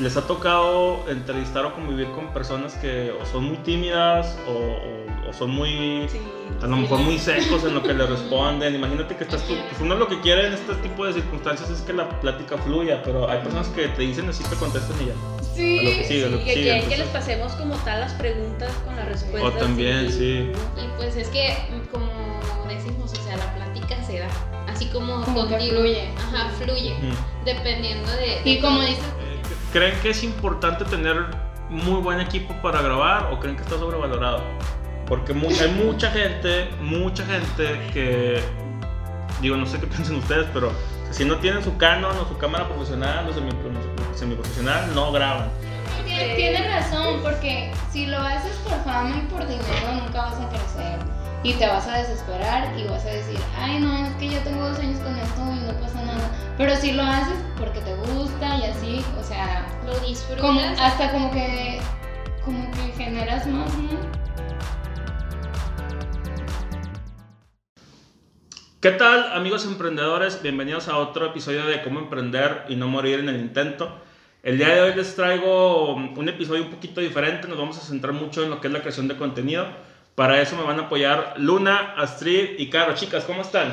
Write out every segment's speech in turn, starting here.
les ha tocado entrevistar o convivir con personas que o son muy tímidas o, son muy, a lo mejor muy secos en lo que le responden. Imagínate que estás tú, pues uno lo que quiere en este tipo de circunstancias es que la plática fluya, pero hay personas que te dicen así, te contestan y ya. Sí, que, que, que, les pasemos como tal las preguntas con las respuestas. O también, sí. Y pues es que, como decimos, o sea, la plática se da. Así como, como fluye. Ajá, fluye. Dependiendo de, Y como dices ¿Creen que es importante tener muy buen equipo para grabar o creen que está sobrevalorado? Porque hay mucha gente, mucha gente que, digo, no sé qué piensan ustedes, pero si no tienen su Canon o su cámara profesional o semiprofesional, no graban. Tienes razón, porque si lo haces por fama y por dinero, nunca vas a crecer. Y te vas a desesperar y vas a decir, ay, no, es que yo tengo dos años con esto y no pasa nada. Pero si lo haces porque te gusta y así, o sea, lo disfrutas. hasta como que, como que generas más, ¿no? ¿Qué tal amigos emprendedores? Bienvenidos a otro episodio de Cómo emprender y no morir en el intento. El día de hoy les traigo un episodio un poquito diferente, nos vamos a centrar mucho en lo que es la creación de contenido. Para eso me van a apoyar Luna, Astrid y Caro. Chicas, ¿cómo están?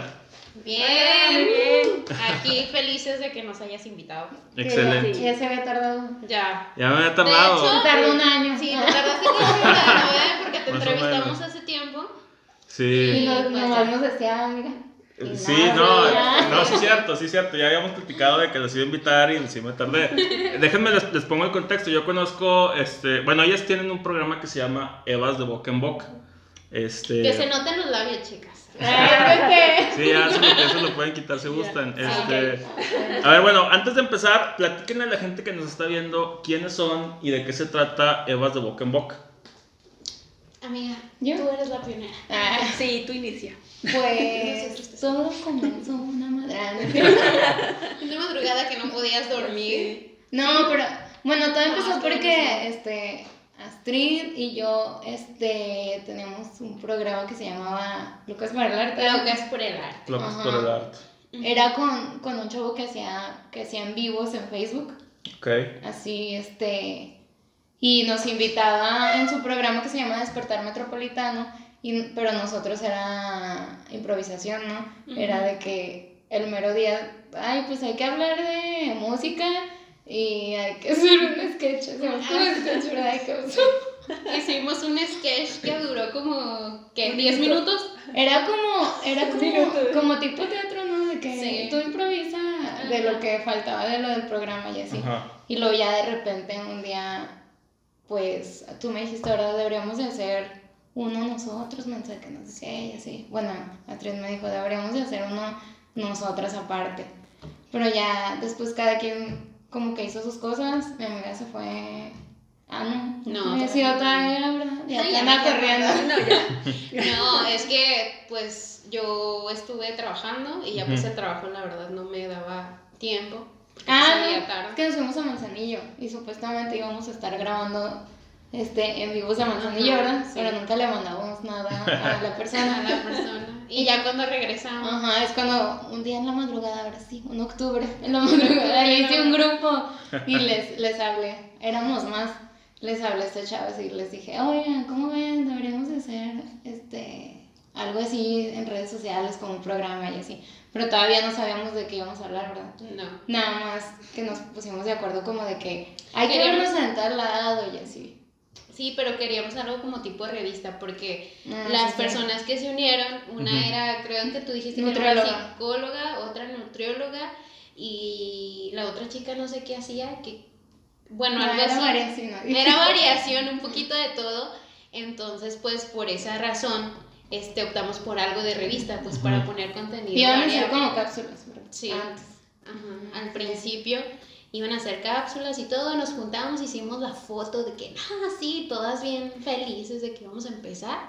Bien, bien. Aquí felices de que nos hayas invitado. Excelente. Ya, se había tardado. Ya. Ya me había tardado. De hecho, tardó un año. Sí, te tardaste un año, Porque te entrevistamos hace tiempo. Sí. Y nos, nos, nos decía, mira. Sí, no, no, sí es cierto, sí es cierto. Ya habíamos platicado de que los iba a invitar y me tardé. Déjenme les, les, pongo el contexto. Yo conozco, este, bueno, ellas tienen un programa que se llama Evas de Boca en Boca. Este... Que se noten los labios, chicas. Sí, ya, eso lo pueden quitar si gustan. Este, a ver, bueno, antes de empezar, platiquen a la gente que nos está viendo quiénes son y de qué se trata Evas de Boca en Boca. Amiga, ¿Yo? tú eres la pionera. Ah, sí, tú inicia. Pues todo comenzó una madrugada. una madrugada que no podías dormir. No, pero bueno, todo empezó porque este Astrid y yo este, teníamos un programa que se llamaba Lucas por el Arte. Lucas por el Arte. Lucas por el Arte. Era con, con, un chavo que hacía, que hacía en vivos en Facebook. Ok. Así, este... Y nos invitaba en su programa que se llama Despertar Metropolitano, y, pero nosotros era improvisación, ¿no? Era de que el mero día, ay, pues hay que hablar de música y hay que hacer un sketch. Hicimos un sketch que duró como, ¿qué? ¿10 minutos? Era como, era como, como tipo teatro, ¿no? De que tú improvisa de lo que faltaba de lo del programa y así. Y luego ya de repente un día, pues, tú me dijiste, ahora deberíamos de hacer uno nosotros, mensaje que nos decía ella, así. Bueno, Atriz me dijo, deberíamos de hacer uno nosotras aparte. Pero ya después cada quien como que hizo sus cosas, mi amiga se fue. Ah, no. No. Me ha sido todavía, ¿verdad? Ya, ya corriendo. No, ya. no, es que pues yo estuve trabajando y ya pues el trabajo la verdad no me daba tiempo. Ah, no, es que nos fuimos a Manzanillo y supuestamente íbamos a estar grabando este, en vivos de Manzanillo, ¿verdad? Pero nunca le mandamos nada a la persona. a la persona. Y ya cuando regresamos. Ajá, es cuando un día en la madrugada, ahora sí, en octubre, en la madrugada, le hice un grupo y les, les hablé. Éramos más. Les hablé a estas chavas y les dije, oigan, ¿cómo ven? Deberíamos hacer este algo así en redes sociales como un programa y así. Pero todavía no sabíamos de qué íbamos a hablar, ¿verdad? No. Nada más que nos pusimos de acuerdo como de que hay que vernos en tal lado y así. Sí, pero queríamos algo como tipo revista, porque ah, las personas que se unieron, una era, creo que tú dijiste que era una psicóloga, otra nutrióloga, y la otra chica no sé qué hacía, que, bueno, algo era así. Variación, Era variación, un poquito de todo, entonces pues por esa razón este, optamos por algo de revista, pues para poner contenido. Y van a como cápsulas, Sí, Antes. Ajá, al principio iban a hacer cápsulas y todo, nos juntamos, hicimos la foto de que, ah, sí, todas bien felices de que íbamos a empezar,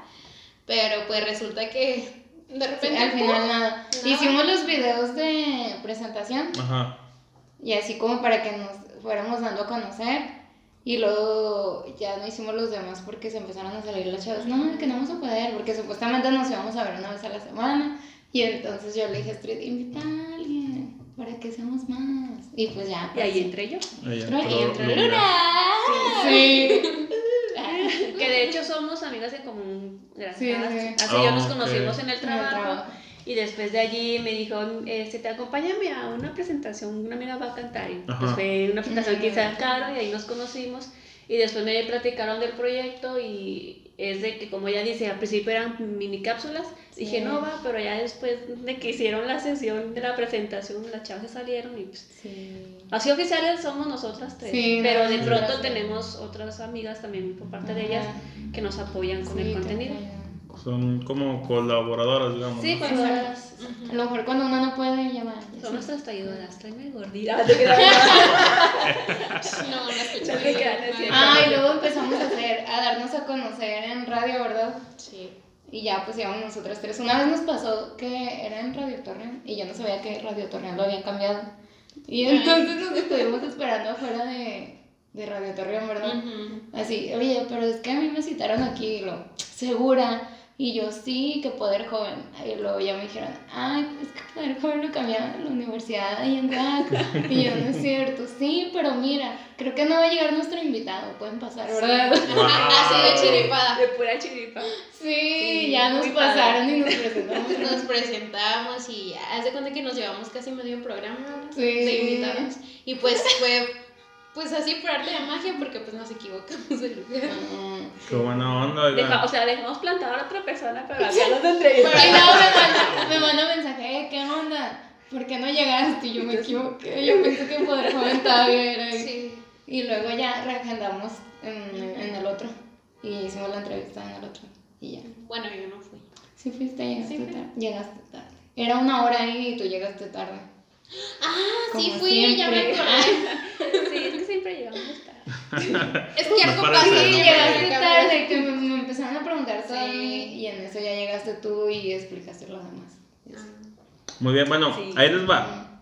pero pues resulta que de repente... al final nada. Hicimos los videos de presentación Ajá. y así como para que nos fuéramos dando a conocer. Y luego ya no hicimos los demás porque se empezaron a salir las chavas. No, que no vamos a poder, porque supuestamente nos íbamos a ver una vez a la semana. Y entonces yo le dije a Street, invita a alguien para que seamos más. Y pues ya. Y ahí entré yo. Ahí entró Luna. Sí. que de hecho somos amigas en común. Sí, Así yo nos conocimos en el trabajo. Y después de allí me dijo, este, te acompáñame a una presentación, una amiga va a cantar. Y pues fue una presentación que hice Caro y ahí nos conocimos. Y después me platicaron del proyecto y es de que, como ella dice, al principio eran mini cápsulas. Dije, no va, pero ya después de que hicieron la sesión de la presentación, las chavas salieron y pues. Sí. Así oficiales somos nosotras tres. pero de pronto tenemos otras amigas también por parte de ellas que nos apoyan con el contenido. Son como colaboradoras, digamos. Sí, colaboradoras. A lo mejor cuando uno no puede llamar. Son nuestras traídoras, tráeme gordita. no, no escuché. Ah, y luego empezamos a hacer, a darnos a conocer en radio, ¿verdad? Sí. Y ya pues íbamos nosotras tres. Una vez nos pasó que era en Radio Torreón y yo no sabía que Radio Torreón lo habían cambiado. Y entonces nos estuvimos esperando afuera de, de Radio Torreón, ¿verdad? Así, oye, pero es que a mí me citaron aquí, lo, segura. Y yo, sí, que Poder Joven. Y luego ya me dijeron, ay, es que Poder Joven lo cambiaron en la universidad ahí en DAC. Y yo, no es cierto, sí, pero mira, creo que no va a llegar nuestro invitado, pueden pasar, ¿verdad? Así de chiripada. De pura chiripa. Sí, ya nos pasaron y nos presentamos. Nos presentamos y haz de cuenta que nos llevamos casi medio programa sí. de invitados. Y pues fue pues así por arte de magia, porque pues nos equivocamos de lugar. Qué buena onda, o sea, dejamos plantar a otra persona, pero acá nos entrevistamos. Pero no, me manda, me manda mensaje, eh, ¿qué onda? ¿Por qué no llegaste? Y yo me equivoqué, yo pensé que poder comentar era Sí. Y luego ya reagendamos en, en el otro. Y hicimos la entrevista en el otro. Y ya. Bueno, yo no fui. Sí fuiste, llegaste tarde. Llegaste tarde. Era una hora ahí y tú llegaste tarde. Ah, sí fui, ya me acordé. sí, es que siempre llegamos tarde. es que algo pasa. Sí, llegaste tarde, que me, empezaron a preguntar todo a mí y en eso ya llegaste tú y explicaste lo demás. Muy bien, bueno, ahí les va.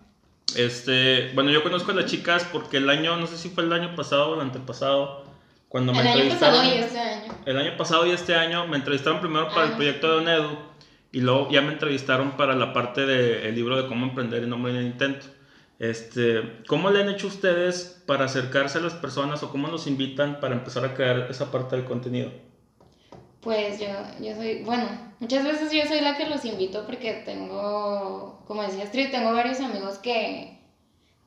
Este, bueno, yo conozco a las chicas porque el año, no sé si fue el año pasado o el antepasado, cuando me el entrevistaron. El año pasado y este año. El año pasado y este año me entrevistaron primero para el ah. proyecto de Onedu y luego ya me entrevistaron para la parte del libro de cómo emprender y no morir en intento. Este, ¿Cómo le han hecho ustedes para acercarse a las personas o cómo nos invitan para empezar a crear esa parte del contenido? Pues yo, yo soy, bueno, muchas veces yo soy la que los invito porque tengo, como decía Astrid, tengo varios amigos que,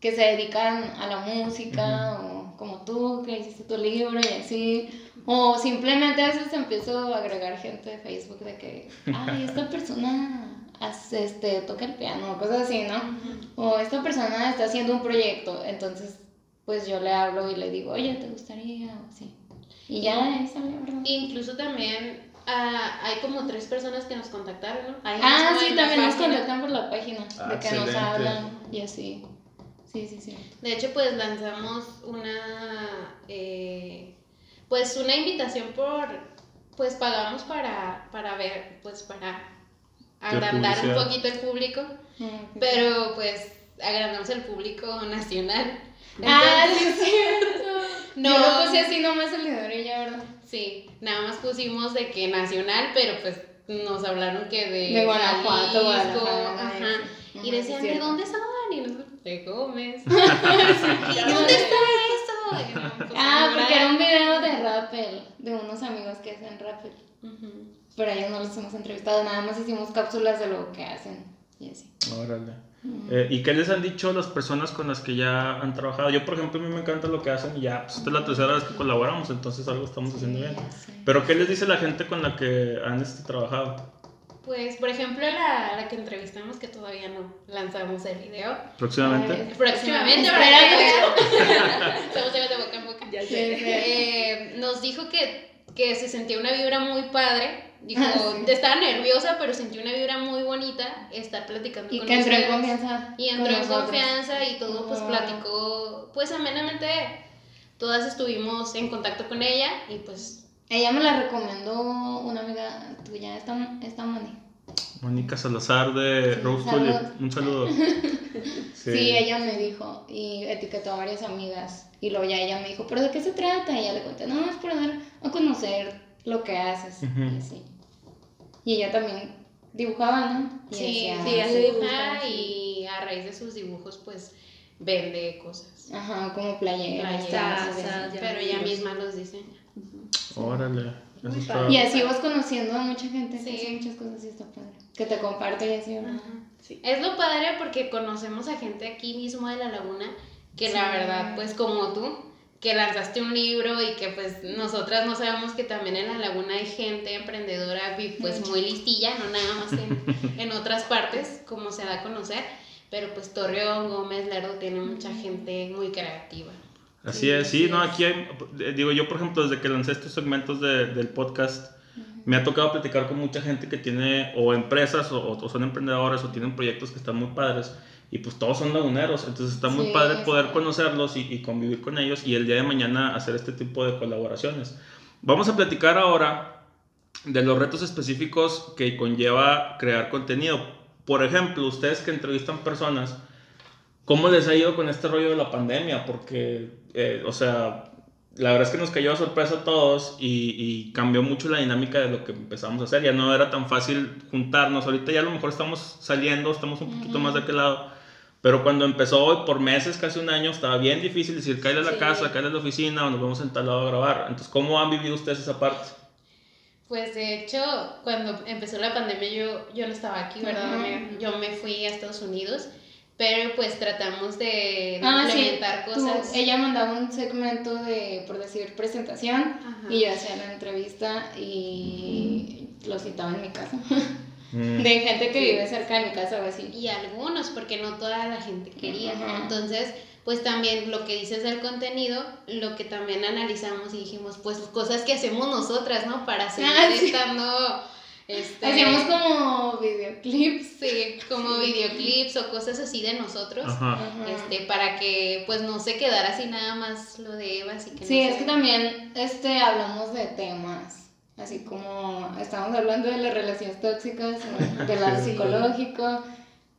que se dedican a la música o como tú que hiciste tu libro y así. O simplemente a veces empiezo a agregar gente de Facebook de que, ay, esta persona hace, este, toca el piano, cosas así, ¿no? O esta persona está haciendo un proyecto, entonces pues yo le hablo y le digo, oye, ¿te gustaría? O sí. Y ya, esa la verdad. Incluso también ah, hay como tres personas que nos contactaron, ¿no? ah, sí, también nos contactan por la página, de que nos hablan y así. Sí, sí, sí. De hecho, pues lanzamos una... Eh, pues una invitación por, pues pagamos para, para ver, pues para agrandar un poquito el público, pero pues agrandamos el público nacional. ah, sí es cierto. No, Yo lo puse así nomás el de ya, ¿verdad? Sí, nada más pusimos de que nacional, pero pues nos hablaron que de, de Guanajuato, Guanajuato ajá. Y decían, ¿de dónde son? Y nosotros, de Gómez. ¿Y dónde está ah, porque era un video de Rappel, de unos amigos que hacen Rappel. Pero a ellos no los hemos entrevistado, nada más hicimos cápsulas de lo que hacen y así. Órale. Eh, ¿Y qué les han dicho las personas con las que ya han trabajado? Yo, por ejemplo, a mí me encanta lo que hacen y ya, pues esta es la tercera vez que colaboramos, entonces algo estamos haciendo bien. Pero ¿qué les dice la gente con la que han este, trabajado? Pues, por ejemplo, la, la que entrevistamos, que todavía no lanzamos el video. ¿Próximamente? Eh, próximamente, Estamos de boca en boca. Eh, nos dijo que, que se sentía una vibra muy padre. Dijo, ah, estaba nerviosa, pero sentí una vibra muy bonita estar platicando y con que entró en confianza. Y entró en confianza y todo, pues platicó, pues amenamente. Todas estuvimos en contacto con ella y pues ella me la recomendó una amiga tuya, esta, esta Moni. Mónica Salazar de Rose Un saludo. Sí. ella me dijo y etiquetó a varias amigas. Y luego ya ella me dijo, ¿pero de qué se trata? Y ella le conté, no, es por dar a conocer lo que haces. y, así. y ella también dibujaba, ¿no? sí, sí, ella dibuja y a raíz de sus dibujos, pues vende cosas. Ajá, como playeras, pero ella misma los diseña. Órale. Y así vas conociendo a mucha gente sí. que hace muchas cosas y está padre. Que te comparte y así, Sí. Es lo padre porque conocemos a gente aquí mismo de la laguna que la verdad, pues como tú, que lanzaste un libro y que pues nosotras no sabemos que también en la laguna hay gente emprendedora pues muy listilla, no nada más en, en otras partes como se da a conocer, pero pues Torreón, Gómez, Lerdo tiene mucha gente muy creativa. Así es, sí, no, aquí hay, digo yo por ejemplo desde que lancé estos segmentos de, del podcast, me ha tocado platicar con mucha gente que tiene o empresas o, o, son emprendedores o tienen proyectos que están muy padres y pues todos son laguneros, entonces está muy padre poder conocerlos y, y, convivir con ellos y el día de mañana hacer este tipo de colaboraciones. Vamos a platicar ahora de los retos específicos que conlleva crear contenido. Por ejemplo, ustedes que entrevistan personas, ¿cómo les ha ido con este rollo de la pandemia? Porque, eh, o sea, la verdad es que nos cayó a sorpresa a todos y, y, cambió mucho la dinámica de lo que empezamos a hacer. Ya no era tan fácil juntarnos. Ahorita ya a lo mejor estamos saliendo, estamos un poquito más de aquel lado. Pero cuando empezó por meses, casi un año, estaba bien difícil decir, cállale a la casa, cállale a la oficina o nos vamos en tal lado a grabar. Entonces, ¿cómo han vivido ustedes esa parte? Pues de hecho, cuando empezó la pandemia yo, yo no estaba aquí, ¿verdad? yo me fui a Estados Unidos, pero pues tratamos de, ah, implementar cosas. ella mandaba un segmento de, por decir, presentación y yo hacía la entrevista y lo citaba en mi casa. Mm. De gente que vive cerca de mi casa o así. Y algunos, porque no toda la gente quería. Entonces, pues también lo que dices del contenido, lo que también analizamos y dijimos, pues cosas que hacemos nosotras, ¿no? Para seguir ah, estando... Este, Hacíamos como videoclips. Sí, como videoclips o cosas así de nosotros. Este, para que pues no se quedara así nada más lo de Eva. Así que sí, es que también este, hablamos de temas así como estamos hablando de las relaciones tóxicas, de lado psicológico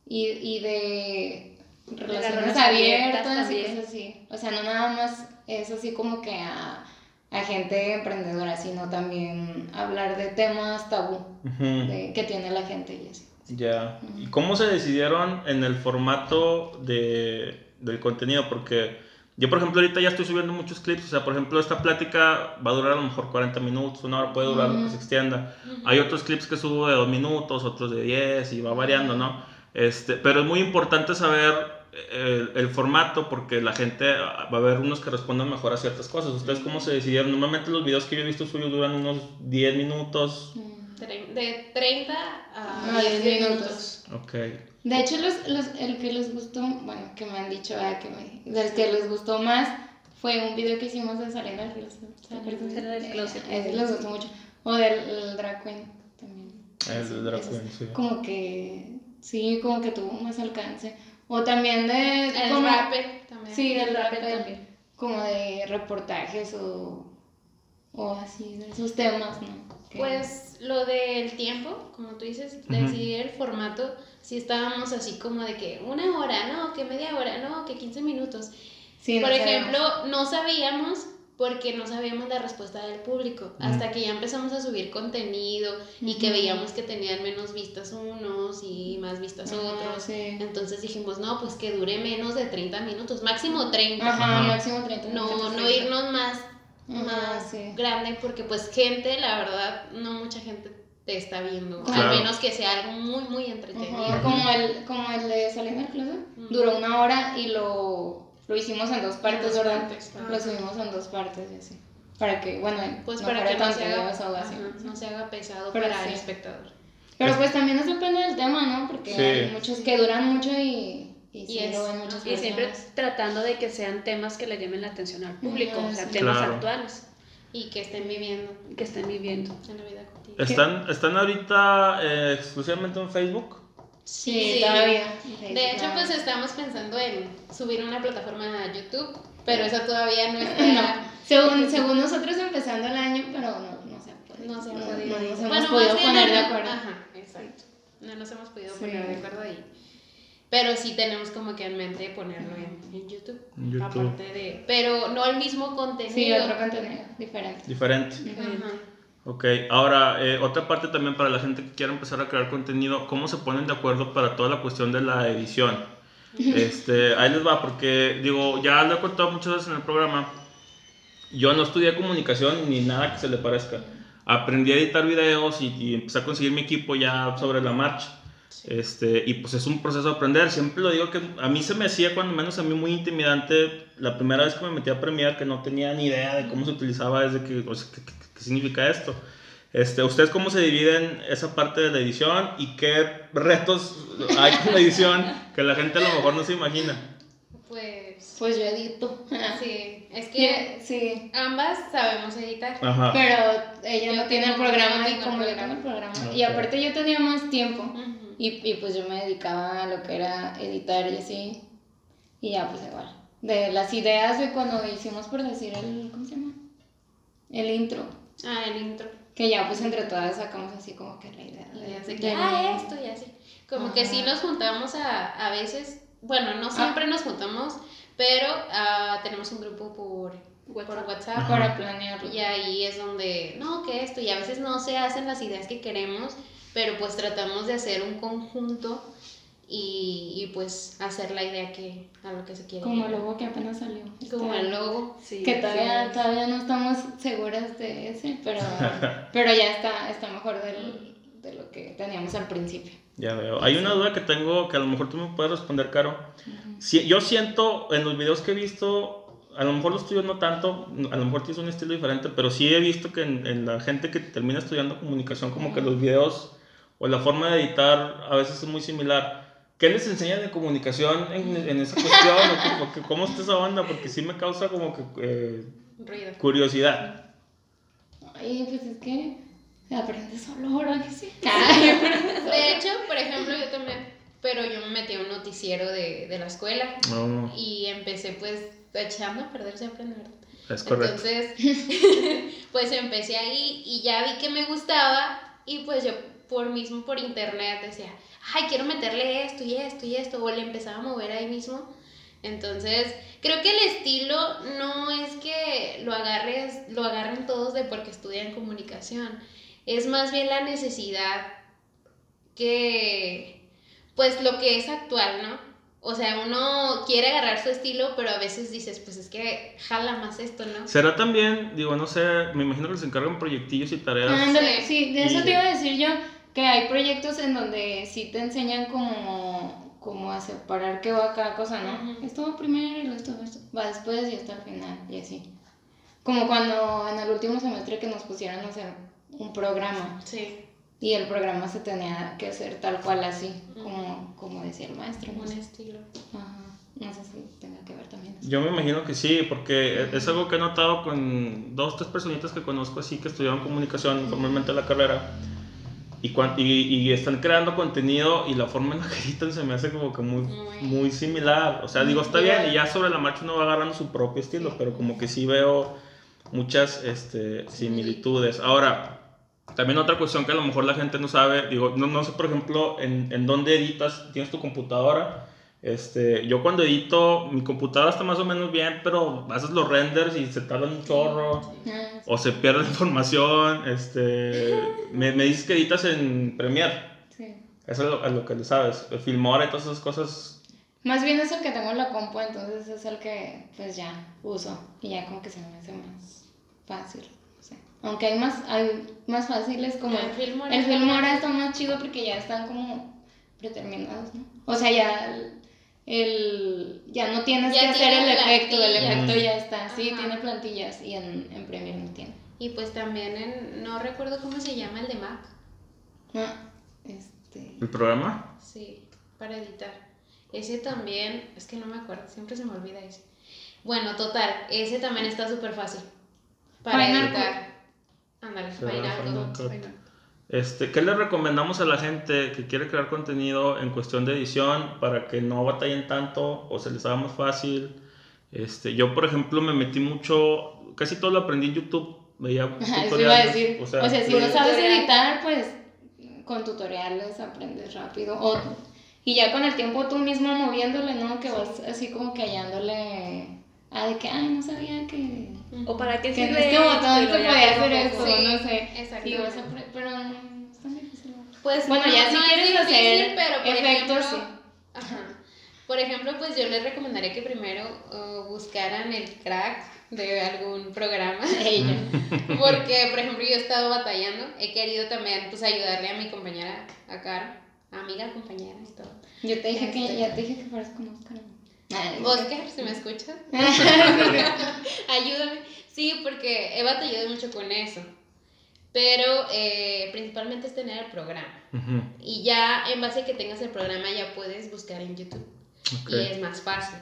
y, y de relaciones abiertas, y cosas así. O sea, no nada más es así como que a, a gente emprendedora, sino también hablar de temas tabú de, que tiene la gente y así. Ya. ¿Y cómo se decidieron en el formato de, del contenido? Porque yo, por ejemplo, ahorita ya estoy subiendo muchos clips. O sea, por ejemplo, esta plática va a durar a lo mejor 40 minutos, una hora puede durar lo que se extienda. Hay otros clips que subo de 2 minutos, otros de 10 y va variando, ¿no? Este, pero es muy importante saber el, el, formato porque la gente va a haber unos que respondan mejor a ciertas cosas. ¿Ustedes cómo se decidieron? Normalmente los videos que yo he visto suyos duran unos 10 minutos. De 30 a 10 minutos. Ok. De hecho, los, los, el que les gustó, bueno, que me han dicho, ah, que me, del que les gustó más fue un video que hicimos de Salena del Closet. del Closet. Ese les gustó mucho. O del Drag Queen también. El Drag Queen, sí. Como que, sí, como que tuvo más alcance. O también de... El como, también. Sí, del rapper también. Como de reportajes o, o así, de esos temas, ¿no? Pues lo del tiempo, como tú dices, decidir el formato, si estábamos así como de que una hora, no, que media hora, no, que 15 minutos. Por ejemplo, no sabíamos porque no sabíamos la respuesta del público, hasta que ya empezamos a subir contenido y que veíamos que tenían menos vistas unos y más vistas otros. Entonces dijimos, no, pues que dure menos de 30 minutos, máximo 30. Ajá, máximo 30 No, no irnos más más grande porque pues gente, la verdad, no mucha gente te está viendo, al menos que sea algo muy, muy entretenido. Como, el, como el de Salir del Closet, duró una hora y lo, lo hicimos en dos partes, ¿verdad? Lo subimos en dos partes y así. Para que, bueno, pues para que no se, haga, no se haga pesado para el espectador. Pero pues también nos depende del tema, ¿no? Porque hay muchos que duran mucho y y, siempre tratando de que sean temas que le llamen la atención al público, o sea, temas actuales. Y que estén viviendo. Que estén viviendo. En la vida cotidiana. ¿Están, ¿Están ahorita eh, exclusivamente en Facebook? Sí, todavía. De hecho, pues estamos pensando en subir una plataforma a YouTube, pero eso todavía no está. Según, según nosotros empezando el año, pero no, no se ha podido. No se ha podido. No, nos hemos podido poner de acuerdo. Ajá, exacto. No nos hemos podido poner de acuerdo ahí. Pero sí tenemos como que en mente ponerlo en, en YouTube, Aparte de. Pero no el mismo contenido. Sí, otro contenido, diferente. Diferente. Ok, ahora, eh, otra parte también para la gente que quiera empezar a crear contenido, ¿cómo se ponen de acuerdo para toda la cuestión de la edición? Este, ahí les va, porque digo, ya lo he contado muchas veces en el programa. Yo no estudié comunicación ni nada que se le parezca. Aprendí a editar videos y, y empecé a conseguir mi equipo ya sobre la marcha. Este, y pues es un proceso de aprender. Siempre lo digo que a mí se me hacía, cuando menos a mí, muy intimidante la primera vez que me metí a Premiere, que no tenía ni idea de cómo se utilizaba, desde que, o sea, qué, significa esto. Este, ¿Ustedes cómo se dividen esa parte de la edición y qué retos hay con la edición que la gente a lo mejor no se imagina? Pues, pues yo edito. Sí, es que sí. ambas sabemos editar. Pero ella no tiene el programa y como yo tengo el programa. Y aparte yo tenía más tiempo. Y, y pues yo me dedicaba a lo que era editar y así. Y ya, pues igual. De las ideas de cuando hicimos, por decir, el. ¿Cómo se llama? El intro. Ah, el intro. Que ya, pues entre todas sacamos así como que la idea. De, que, ah, esto y así. Como que sí nos juntamos a, a veces. Bueno, no siempre nos juntamos, pero uh, tenemos un grupo por WhatsApp, por WhatsApp para planearlo. Y ahí es donde, no, que esto, y a veces no se hacen las ideas que queremos pero pues tratamos de hacer un conjunto y, y, pues hacer la idea que a lo que se quiere. Como el logo que apenas salió. Como el logo. Sí, que todavía, todavía no estamos seguras de ese, pero, pero ya está, está mejor del, de lo que teníamos al principio. Ya veo. Hay una duda que tengo que a lo mejor tú me puedes responder, Caro. si, yo siento en los videos que he visto, a lo mejor los tuyos no tanto, a lo mejor tienes un estilo diferente, pero sí he visto que en, en la gente que termina estudiando comunicación, como que los videos o la forma de editar a veces es muy similar. ¿Qué les enseñan de comunicación en, en esa cuestión? ¿Cómo está esa banda? Porque sí me causa como que eh, curiosidad. Ay, pues es que aprendes solo ahora que sí. de hecho, por ejemplo, yo también, pero yo me metí a un noticiero de, de la escuela oh. y empecé pues echando a perder se aprende, Es correcto. Entonces, pues empecé ahí y ya vi que me gustaba y pues yo por mismo por internet decía, ay, quiero meterle esto y esto y esto, o le empezaba a mover ahí mismo. Entonces, creo que el estilo no es que lo agarres, lo agarren todos de porque estudian comunicación. Es más bien la necesidad que, pues lo que es actual, ¿no? O sea, uno quiere agarrar su estilo, pero a veces dices, pues es que jala más esto, ¿no? Será también, digo, no sé, me imagino que les encargan proyectillos y tareas. Ándale, sí, de eso te iba a decir yo que hay proyectos en donde sí te enseñan como, como a separar qué va cada cosa, ¿no? Esto va primero y esto va después y hasta el final, y así. Como cuando en el último semestre que nos pusieron a hacer un programa. Sí. Y el programa se tenía que hacer tal cual así, como, como decía el maestro. Un estilo. Ajá. No sé si tenga que ver también. Yo me imagino que sí, porque es algo que he notado con dos, tres personitas que conozco así que estudiaron comunicación formalmente la carrera y, y, están creando contenido y la forma en la que editan se me hace como que muy, muy similar. O sea, digo, está bien y ya sobre la marcha uno va agarrando su propio estilo, pero como que sí veo muchas este, similitudes. Ahora, también otra cuestión que a lo mejor la gente no sabe, digo, no, no sé, por ejemplo, en, en dónde editas, tienes tu computadora este, yo cuando edito, mi computadora está más o menos bien, pero haces los renders y se tarda un chorro. O se pierde la información. Este, me, me dices que editas en Premiere. Sí. Eso es lo, que le sabes. Filmora y todas esas cosas. Más bien es el que tengo en la compu, entonces es el que pues ya uso. Y ya como que se me hace más fácil. Aunque hay más, hay más fáciles como... El Filmora, el Filmora está más chido porque ya están como preterminados, ¿no? O sea, ya el, ya no tienes que hacer el efecto, el efecto ya está, sí, tiene plantillas y en, en Premiere no tiene. Y pues también en, no recuerdo cómo se llama el de Mac. Ah, este. ¿El programa? Sí, para editar. Ese también, es que no me acuerdo, siempre se me olvida ese. Bueno, total, ese también está súper fácil. Para editar. Ándale, Final Cut. Este, ¿Qué le recomendamos a la gente que quiere crear contenido en cuestión de edición para que no batallen tanto o se les haga más fácil? Este, yo, por ejemplo, me metí mucho, casi todo lo aprendí en YouTube. Veía Eso iba a decir. O sea, si no sabes editar, pues con tutoriales aprendes rápido. O, y ya con el tiempo tú mismo moviéndole, ¿no? Que vas así como que hallándole. Ah, de que, ay, no sabía que o para qué sirve que este botón se podía hacer esto, no sé. Exacto. pero no, es tan difícil. Pues bueno, ya si quieres hacer pero efectos, sí. Ajá. Por ejemplo, pues yo les recomendaría que primero uh, buscaran el crack de algún programa ella. Porque, por ejemplo, yo he estado batallando, he querido también pues ayudarle a mi compañera, a Caro, amiga, compañera y todo. Yo te dije que, este. ya te dije que fueras con Oscar. Oscar, si me escuchas, ayúdame. Sí, porque he batallado mucho con eso. Pero eh, principalmente es tener el programa. Y ya en base a que tengas el programa ya puedes buscar en YouTube. Y es más fácil.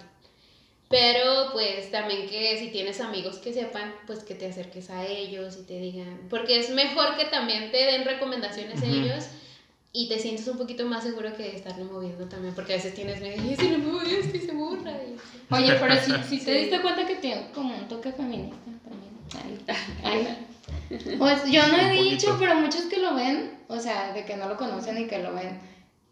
Pero pues también que si tienes amigos que sepan, pues que te acerques a ellos y te digan, porque es mejor que también te den recomendaciones a ellos y te sientes un poquito más seguro que de estarle moviendo también, porque a veces tienes miedo y si le muevo esto y se burla. Oye, pero si, si te diste cuenta que tiene como un toque feminista también. Ay, Pues yo no he dicho, pero muchos que lo ven, o sea, de que no lo conocen y que lo ven,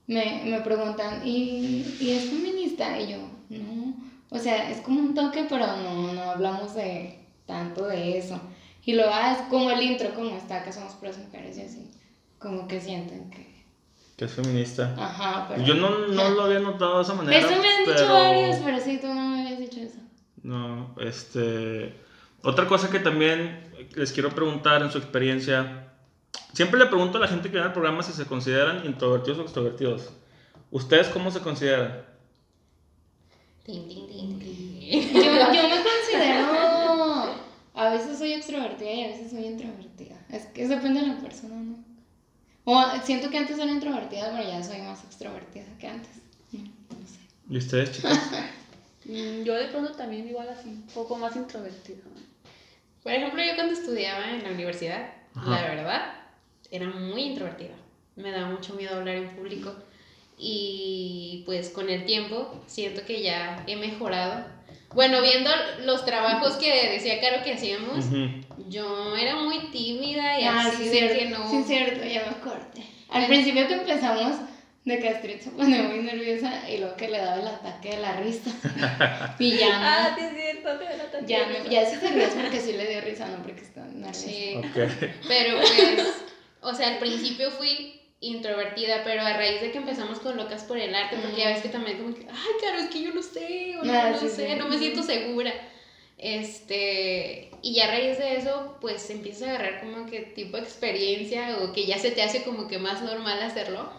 me, me preguntan, ¿y, ¿y es feminista? Y yo, no o sea, es como un toque, pero no, no hablamos de tanto de eso. Y lo es como el intro, como está, que somos puras mujeres y así. Como que sienten que... Que es feminista. Ajá, pero... Yo no, no lo había notado de esa manera. Eso me han dicho varios, pero sí, tú no me habías dicho eso. No, este... Otra cosa que también les quiero preguntar en su experiencia. Siempre le pregunto a la gente que ve el programa si se consideran introvertidos o extrovertidos. ¿Ustedes cómo se consideran? Yo, yo me considero. A veces soy extrovertida y a veces soy introvertida. Es que depende de la persona, ¿no? O siento que antes era introvertida, pero ya soy más extrovertida que antes. No, sé. ¿Y ustedes, chicas? Mm, yo de pronto también igual así, un poco más introvertida. Por ejemplo, yo cuando estudiaba en la universidad, la verdad, era muy introvertida. Me daba mucho miedo hablar en público y pues con el tiempo siento que ya he mejorado. Bueno, viendo los trabajos que decía Caro que hacíamos, yo era muy tímida y ah, así de que no. Sí, cierto, ya me acordé. Al principio que empezamos, de que Astrid se ponía muy nerviosa y luego que le daba el ataque de la risa. y ya no. Ah, sí, es cierto, te el ataque. Ya, no, ya se ríe porque sí le dio risa, no porque está nerviosa. Sí. Pero pues, o sea, al principio fui introvertida, pero a raíz de que empezamos con Locas por el Arte, porque ya ves que también como que, ay, claro, es que yo no sé, o no, ah, no sé, no me siento segura. Este, y ya a raíz de eso, pues empiezas a agarrar como que tipo de experiencia o que ya se te hace como que más normal hacerlo,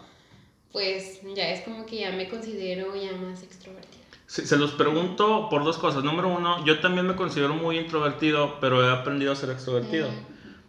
pues ya es como que ya me considero ya más extrovertida. se los pregunto por dos cosas. Número uno, yo también me considero muy introvertido, pero he aprendido a ser extrovertido.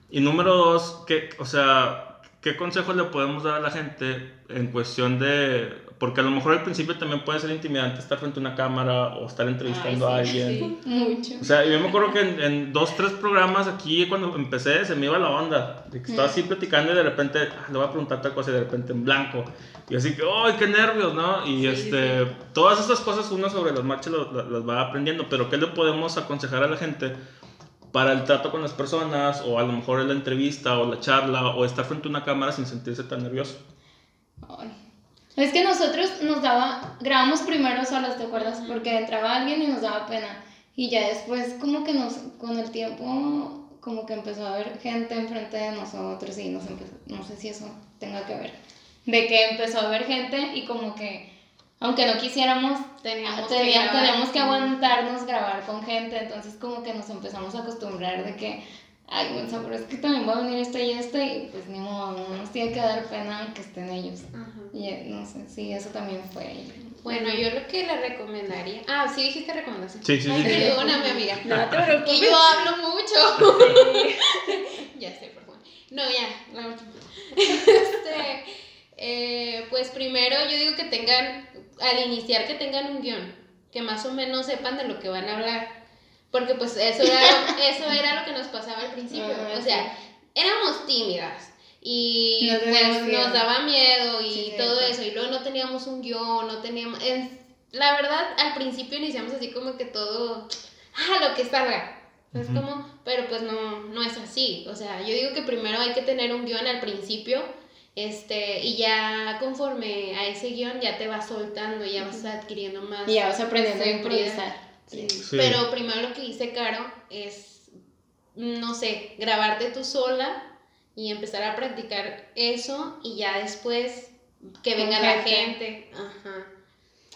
Y número dos, que, o sea, ¿qué consejos le podemos dar a la gente en cuestión de... Porque a lo mejor al principio también puede ser intimidante estar frente a una cámara o estar entrevistando a alguien. Sí, mucho. O sea, yo me acuerdo que en, dos, tres programas aquí cuando empecé se me iba la onda. De que estaba así platicando y de repente ah, le voy a preguntar tal cosa y de repente en blanco. Y así que, ¡ay, qué nervios! ¿no? Y este, todas estas cosas uno sobre las marchas las va aprendiendo. Pero ¿qué le podemos aconsejar a la gente? Para el trato con las personas o a lo mejor en la entrevista o la charla o estar frente a una cámara sin sentirse tan nervioso. Es que nosotros nos daba, grabamos primero solos, ¿te acuerdas? Porque entraba alguien y nos daba pena. Y ya después como que nos, con el tiempo, como que empezó a haber gente enfrente de nosotros y nos empezó, no sé si eso tenga que ver. De que empezó a haber gente y como que aunque no quisiéramos, teníamos, que, que aguantarnos grabar con gente, entonces como que nos empezamos a acostumbrar de que, ay, bueno, pero es que también va a venir esto y esto, y pues ni modo, no nos tiene que dar pena que estén ellos. Y eh, no sé, sí, eso también fue. Bueno, yo lo que le recomendaría. Ah, sí dijiste recomendación. Sí, sí, sí. Perdóname, amiga. No te preocupes. Que yo hablo mucho. ya sé, perdón. No, ya, la última. este, eh, pues primero yo digo que tengan al iniciar que tengan un guion, que más o menos sepan de lo que van a hablar. Porque pues eso era, eso era lo que nos pasaba al principio. o sea, éramos tímidas y pues nos daba miedo y todo eso. Y luego no teníamos un guion, no teníamos... la verdad, al principio iniciamos así como que todo, ah, lo que salga. Es como, pero pues no, no es así. O sea, yo digo que primero hay que tener un guion al principio este, y ya conforme a ese guion ya te vas soltando, ya vas adquiriendo más. Y ya vas aprendiendo a improvisar. Pero primero lo que hice Caro es, no sé, grabarte tú sola y empezar a practicar eso y ya después que venga la gente. Ajá.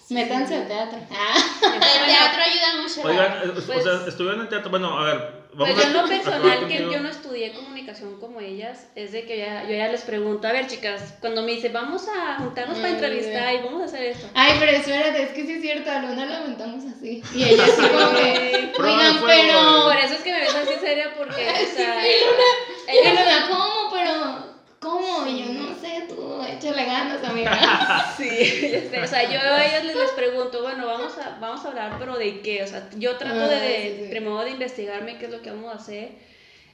Métanse al teatro. Ah. El teatro ayuda mucho. Oigan, o sea, pues estuvieron en el teatro. Bueno, a ver, pues yo en lo personal, que yo no estudié comunicación como ellas, es de que ya, yo ya les pregunto, a ver chicas, cuando me dicen, vamos a juntarnos para entrevistar y vamos a hacer esto. Ay, pero espérate, es que sí es cierto, a Luna la montamos así. Y ella así como que, oigan, pero... Por eso es que me ves así seria porque, o sea... Sí, Luna, ella, Luna, ¿cómo? Pero... ¿Cómo? Y yo no sé, tú échale ganas, amiga. sí, o sea, yo a ellas les, les pregunto, bueno, vamos a, vamos a hablar, pero ¿de qué? O sea, yo trato de, de, de investigarme qué es lo que vamos a hacer,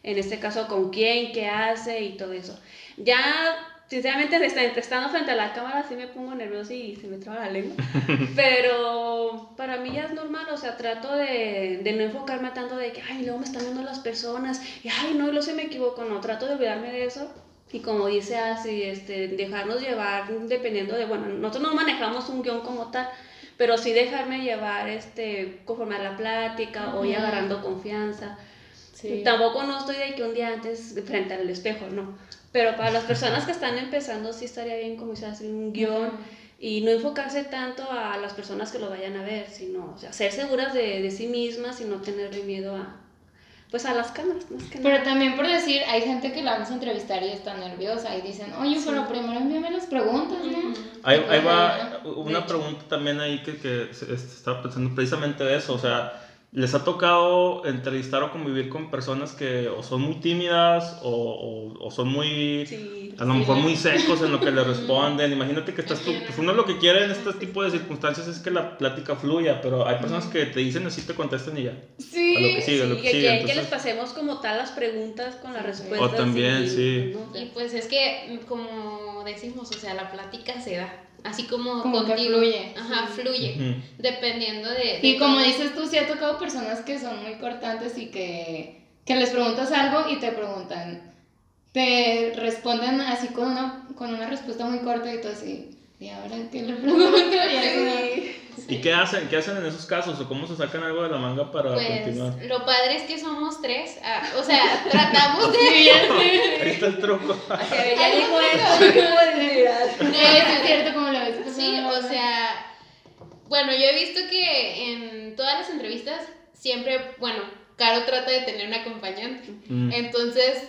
en este caso, con quién, qué hace y todo eso. Ya, sinceramente, estando frente a la cámara sí me pongo nerviosa y se me traba la lengua, pero para mí ya es normal, o sea, trato de, de no enfocarme tanto de que, ay, luego me están viendo las personas, y ay, no, lo sé, me equivoco, no, trato de olvidarme de eso y como dice así, este, dejarnos llevar dependiendo de, bueno, nosotros no manejamos un guion como tal, pero sí dejarme llevar este, conforme a la plática o ir agarrando confianza. Tampoco no estoy de que un día antes frente al espejo, no. Pero para las personas que están empezando sí estaría bien como hacer un guion y no enfocarse tanto a las personas que lo vayan a ver, sino o sea, ser seguras de, de sí mismas y no tenerle miedo a, pues a las cámaras, Pero también por decir, hay gente que la vamos a entrevistar y está nerviosa y dicen, oye, pero primero envíame las preguntas, ¿no? Ahí, ahí va una pregunta también ahí que, que se, estaba pensando precisamente de eso, o sea, ¿Les ha tocado entrevistar o convivir con personas que o son muy tímidas o, o, son muy, a lo mejor muy secos en lo que le responden? Imagínate que estás tú, pues uno lo que quiere en este tipo de circunstancias es que la plática fluya, pero hay personas que te dicen así, te contestan y ya. Sí, a lo que sigue, sí, lo que, que, sigue. que les pasemos como tal las preguntas con las respuestas. O también, sí. Y pues es que, como decimos, o sea, la plática se da así como, contigo. fluye. Ajá, fluye. Dependiendo de, Y como dices tú, sí ha tocado personas que son muy cortantes y que, que les preguntas algo y te preguntan. Te responden así con una, con una respuesta muy corta y tú así. ¿Y ahora qué le pregunto? ¿Y qué hacen? ¿Qué hacen en esos casos? ¿O cómo se sacan algo de la manga para pues, continuar? Lo padre es que somos tres. Ah, o sea, tratamos de. Ahí está el truco. ya dijo eso. ¿Cómo Es cierto, como lo ves. Sí, o sea. Bueno, yo he visto que en todas las entrevistas siempre, bueno, Caro trata de tener un acompañante. Mm. Entonces,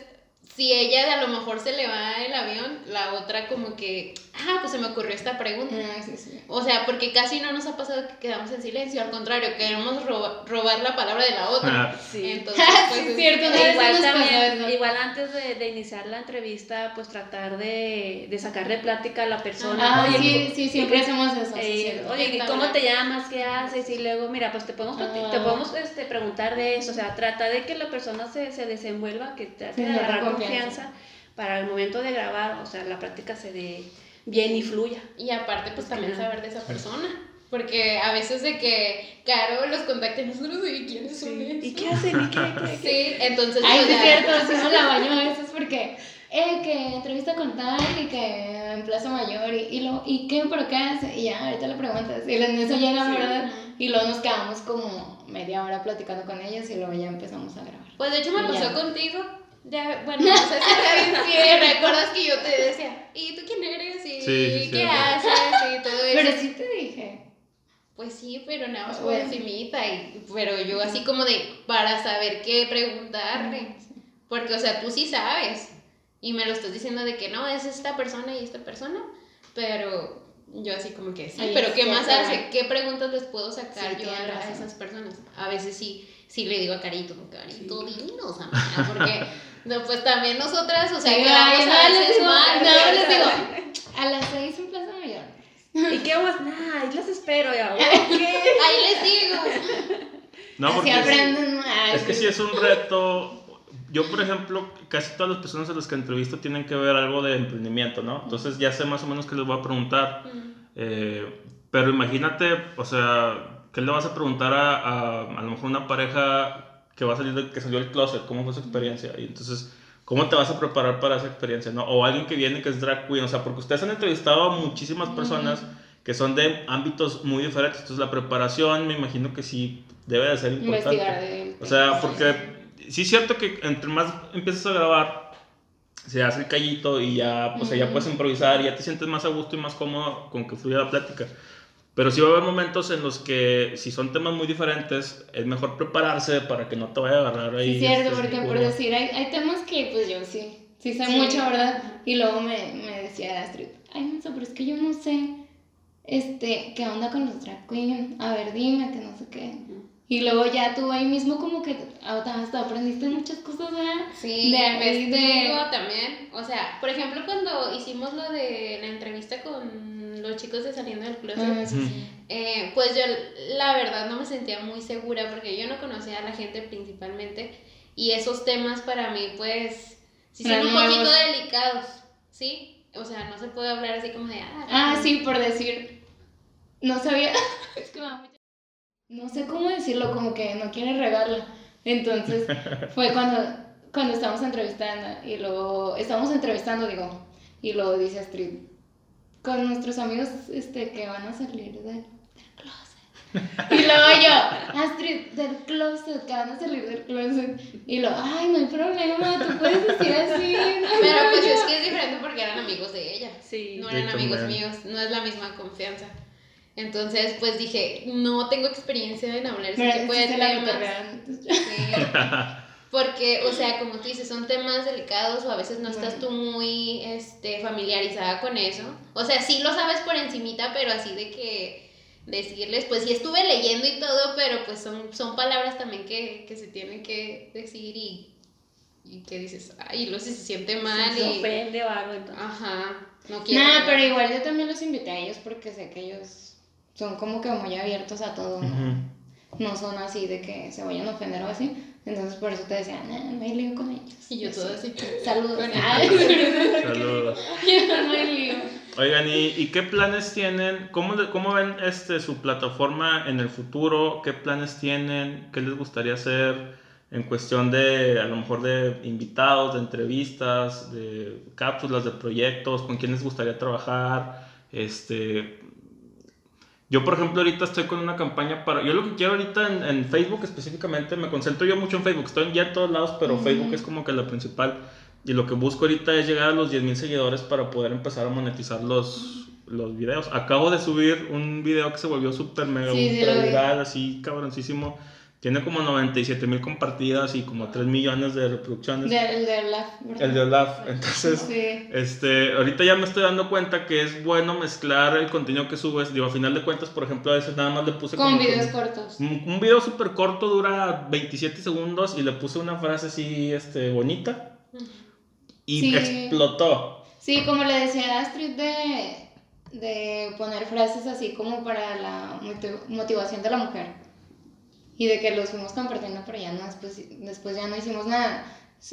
si ella a lo mejor se le va el avión, la otra como que, ah, pues se me ocurrió esta pregunta. Ah, o sea, porque casi no nos ha pasado que quedamos en silencio, al contrario, queremos robar la palabra de la otra. Ah. sí. Entonces, pues, es cierto, igual, también, igual antes de, de, iniciar la entrevista, pues tratar de, de sacar de plática a la persona. Ah, sí, sí, siempre hacemos eso. Eh, oye, ¿cómo te llamas? ¿Qué haces? Y luego, mira, pues te podemos, te podemos este, preguntar de eso, o sea, trata de que la persona se, se desenvuelva, que te de agarrar confianza para el momento de grabar, o sea, la práctica se dé bien y fluya. Y aparte, pues también saber de esa persona. Porque a veces de que Caro los contacta y nosotros de quiénes son ¿Y qué hacen? ¿Y qué? Sí, entonces. Ay, pues, es cierto, no la baño a veces porque. Eh, que entrevista con tal y que en Plaza Mayor y, y, lo, y qué, pero qué hace, y ya, ahorita le preguntas, y en eso llega, ¿verdad? Y luego nos quedamos como media hora platicando con ellos y luego ya empezamos a grabar. Pues de hecho me pasó contigo ya, bueno, no sé si te recuerdas que yo te decía, ¿y tú quién eres? ¿Y qué haces? Y todo eso. Pero sí te dije. Pues sí, pero nada más por encimita. Y, pero yo así como de, para saber qué preguntarle. Porque, o sea, tú sí sabes. Y me lo estás diciendo de que no, es esta persona y esta persona. Pero yo así como que sí, pero ¿qué más hace? ¿Qué preguntas les puedo sacar yo a, esas personas? A veces sí, sí le digo a Carito, Carito, dinos, amiga, porque no, pues también nosotras, o sea, que vamos a veces mal. No, les digo, a las seis en Plaza Mayor. ¿Y qué vamos? Nah, ahí las espero ya. ahí les digo. No, porque Así aprenden Es que si es un reto. Yo, por ejemplo, casi todas las personas a las que entrevisto tienen que ver algo de emprendimiento, ¿no? Entonces ya sé más o menos qué les voy a preguntar. Eh, pero imagínate, o sea, ¿qué le vas a preguntar a, a, a lo mejor una pareja que va de que salió el closet, cómo fue su experiencia. Y entonces, ¿cómo te vas a preparar para esa experiencia? ¿no? O alguien que viene que es drag queen, o sea, porque ustedes han entrevistado a muchísimas personas que son de ámbitos muy diferentes. Entonces, la preparación, me imagino que sí debe de ser importante. o sea, porque sí es cierto que entre más empiezas a grabar, se hace el callito y ya, pues, ya puedes improvisar y ya te sientes más a gusto y más cómodo con que fluya la plática. Pero sí va a haber momentos en los que, si son temas muy diferentes, es mejor prepararse para que no te vaya a agarrar ahí. Sí, cierto, este, porque por decir, hay, hay, temas que pues yo sí, sí sé mucho, ¿verdad? Y luego me, me decía Astrid, ay, no pero es que yo no sé, este, ¿qué onda con los drag queen? A ver, dime, que no sé qué. Y luego ya tú ahí mismo como que hasta aprendiste muchas cosas, ¿verdad? Sí, de vestido también. O sea, por ejemplo, cuando hicimos lo de la entrevista con los chicos de Saliendo del Closet, ah, eh, pues yo la verdad no me sentía muy segura porque yo no conocía a la gente principalmente y esos temas para mí pues sí son un poquito delicados, ¿sí? O sea, no se puede hablar así como de... Ah, ah sí, por decir... No sabía... es que no sé cómo decirlo, como que no quiere regarla. Entonces fue cuando, cuando estábamos entrevistando y luego, estábamos entrevistando, digo, y luego dice Astrid, con nuestros amigos este, que van a salir del, closet. Y luego yo, Astrid, del closet, que van a salir del closet. Y luego, ay, no hay problema, tú puedes decir así. Pero pues es que es diferente porque eran amigos de ella. Sí. No eran amigos míos, no es la misma confianza. Entonces, pues dije, no tengo experiencia en hablar ese tipo de temas. Porque, o sea, como tú dices, son temas delicados o a veces no estás tú muy este, familiarizada con eso. O sea, sí lo sabes por encimita, pero así de que decirles, pues sí estuve leyendo y todo, pero pues son, son palabras también que, que se tienen que decir y, y que dices, ay, lo si se siente mal. Se y... ofende o algo. Entonces. Ajá, no quiero. Nada, pero igual yo también los invité a ellos porque sé que ellos son como que muy abiertos a todo, ¿no? son así de que se vayan a ofender o así. Entonces por eso te decía, no hay lío con ellos. Y yo todo así. Saludos. Saludos. no hay lío. Oigan, ¿y, ¿y, qué planes tienen? ¿Cómo, ¿Cómo ven este, su plataforma en el futuro? ¿Qué planes tienen? ¿Qué les gustaría hacer en cuestión de, a lo mejor, de invitados, de entrevistas, de cápsulas, de proyectos? ¿Con quién les gustaría trabajar? Este, yo, por ejemplo, ahorita estoy con una campaña para... Yo lo que quiero ahorita en, en Facebook específicamente, me concentro yo mucho en Facebook. Estoy ya en todos lados, pero Facebook es como que la principal. Y lo que busco ahorita es llegar a los 10.000 seguidores para poder empezar a monetizar los, los videos. Acabo de subir un video que se volvió súper mega viral, así cabroncísimo tiene como 97 mil compartidas y como 3 millones de reproducciones. el de Olaf. El de Olaf. Entonces, este, ahorita ya me estoy dando cuenta que es bueno mezclar el contenido que subes. Digo, a final de cuentas, por ejemplo, a veces nada más le puse... Con videos cortos. Un, video súper corto dura 27 segundos y le puse una frase así, este, bonita. Y explotó. Sí, como le decía a Astrid de, de poner frases así como para la motivación de la mujer y de que los fuimos compartiendo, pero ya no, después, después ya no hicimos nada.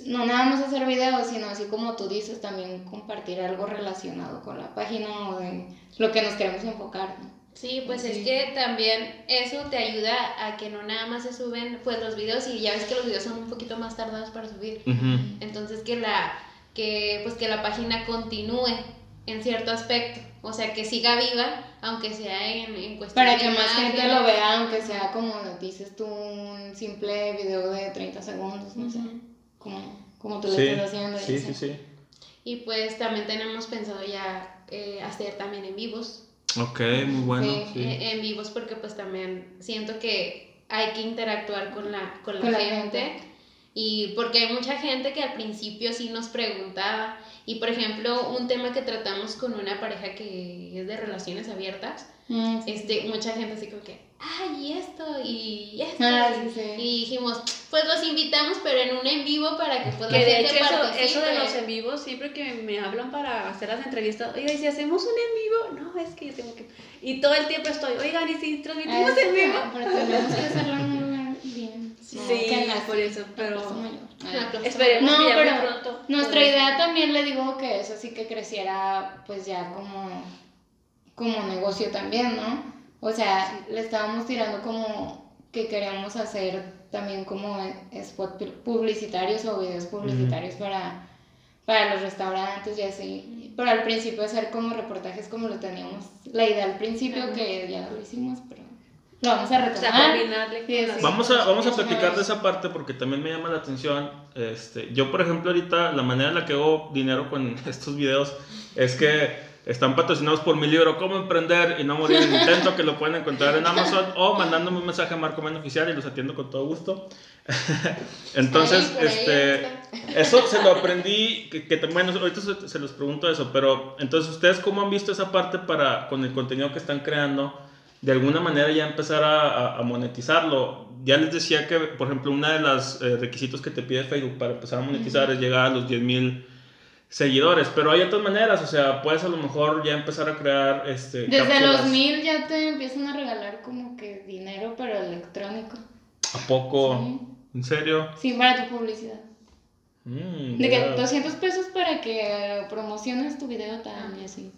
No nada más hacer videos, sino así como tú dices, también compartir algo relacionado con la página o de lo que nos queremos enfocar. Sí, pues es que también eso te ayuda a que no nada más se suben pues los videos y ya ves que los videos son un poquito más tardados para subir. Entonces que la que pues que la página continúe en cierto aspecto, o sea, que siga viva, aunque sea en, en cuestión Para que más gente lo vea, aunque sea como dices tú, un simple video de 30 segundos, no sé, como, como tú lo estás haciendo. Sí, sí, sí. Y pues también tenemos pensado ya eh, hacer también en vivos. Ok, muy bueno. Sí, eh, en vivos porque pues también siento que hay que interactuar con la, con la, gente. Y porque hay mucha gente que al principio sí nos preguntaba, y por ejemplo, un tema que tratamos con una pareja que es de relaciones abiertas, mm, este, mucha gente así como que, ay, esto y esto. Ah, y dijimos, pues los invitamos, pero en un en vivo para que puedan Que de hecho, eso, eso, de los en vivos, siempre que me hablan para hacer las entrevistas, oiga, y si hacemos un en vivo, no, es que yo tengo que. Y todo el tiempo estoy, oigan, y si transmitimos ah, en vivo. Pero tenemos que hacerlo en Sí, por eso, pero. Esperemos no, que ya pronto. Nuestra idea también le digo que eso sí que creciera, pues ya como, como negocio también, ¿no? O sea, le estábamos tirando como que queríamos hacer también como spot publicitarios o videos publicitarios para, para los restaurantes y así. Pero al principio hacer como reportajes como lo teníamos, la idea al principio que ya lo hicimos, pero lo vamos a retomar. vamos a, vamos a platicar de esa parte porque también me llama la atención. Este, yo, por ejemplo, ahorita la manera en la que hago dinero con estos videos es que están patrocinados por mi libro Cómo emprender y no morir en intento, que lo pueden encontrar en Amazon o mandándome un mensaje a Marco Men Oficial y los atiendo con todo gusto. Entonces, este, eso se lo aprendí, que, que bueno, ahorita se, los pregunto eso, pero entonces ustedes cómo han visto esa parte para, con el contenido que están creando, de alguna manera ya empezar a, a, monetizarlo. Ya les decía que, por ejemplo, uno de los eh, requisitos que te pide Facebook para empezar a monetizar es llegar a los 10 mil seguidores, pero hay otras maneras, o sea, puedes a lo mejor ya empezar a crear este Desde los mil ya te empiezan a regalar como que dinero pero electrónico. ¿A poco? ¿En serio? Sí, para tu publicidad. Mm, de que 200 pesos para que promociones tu video y así.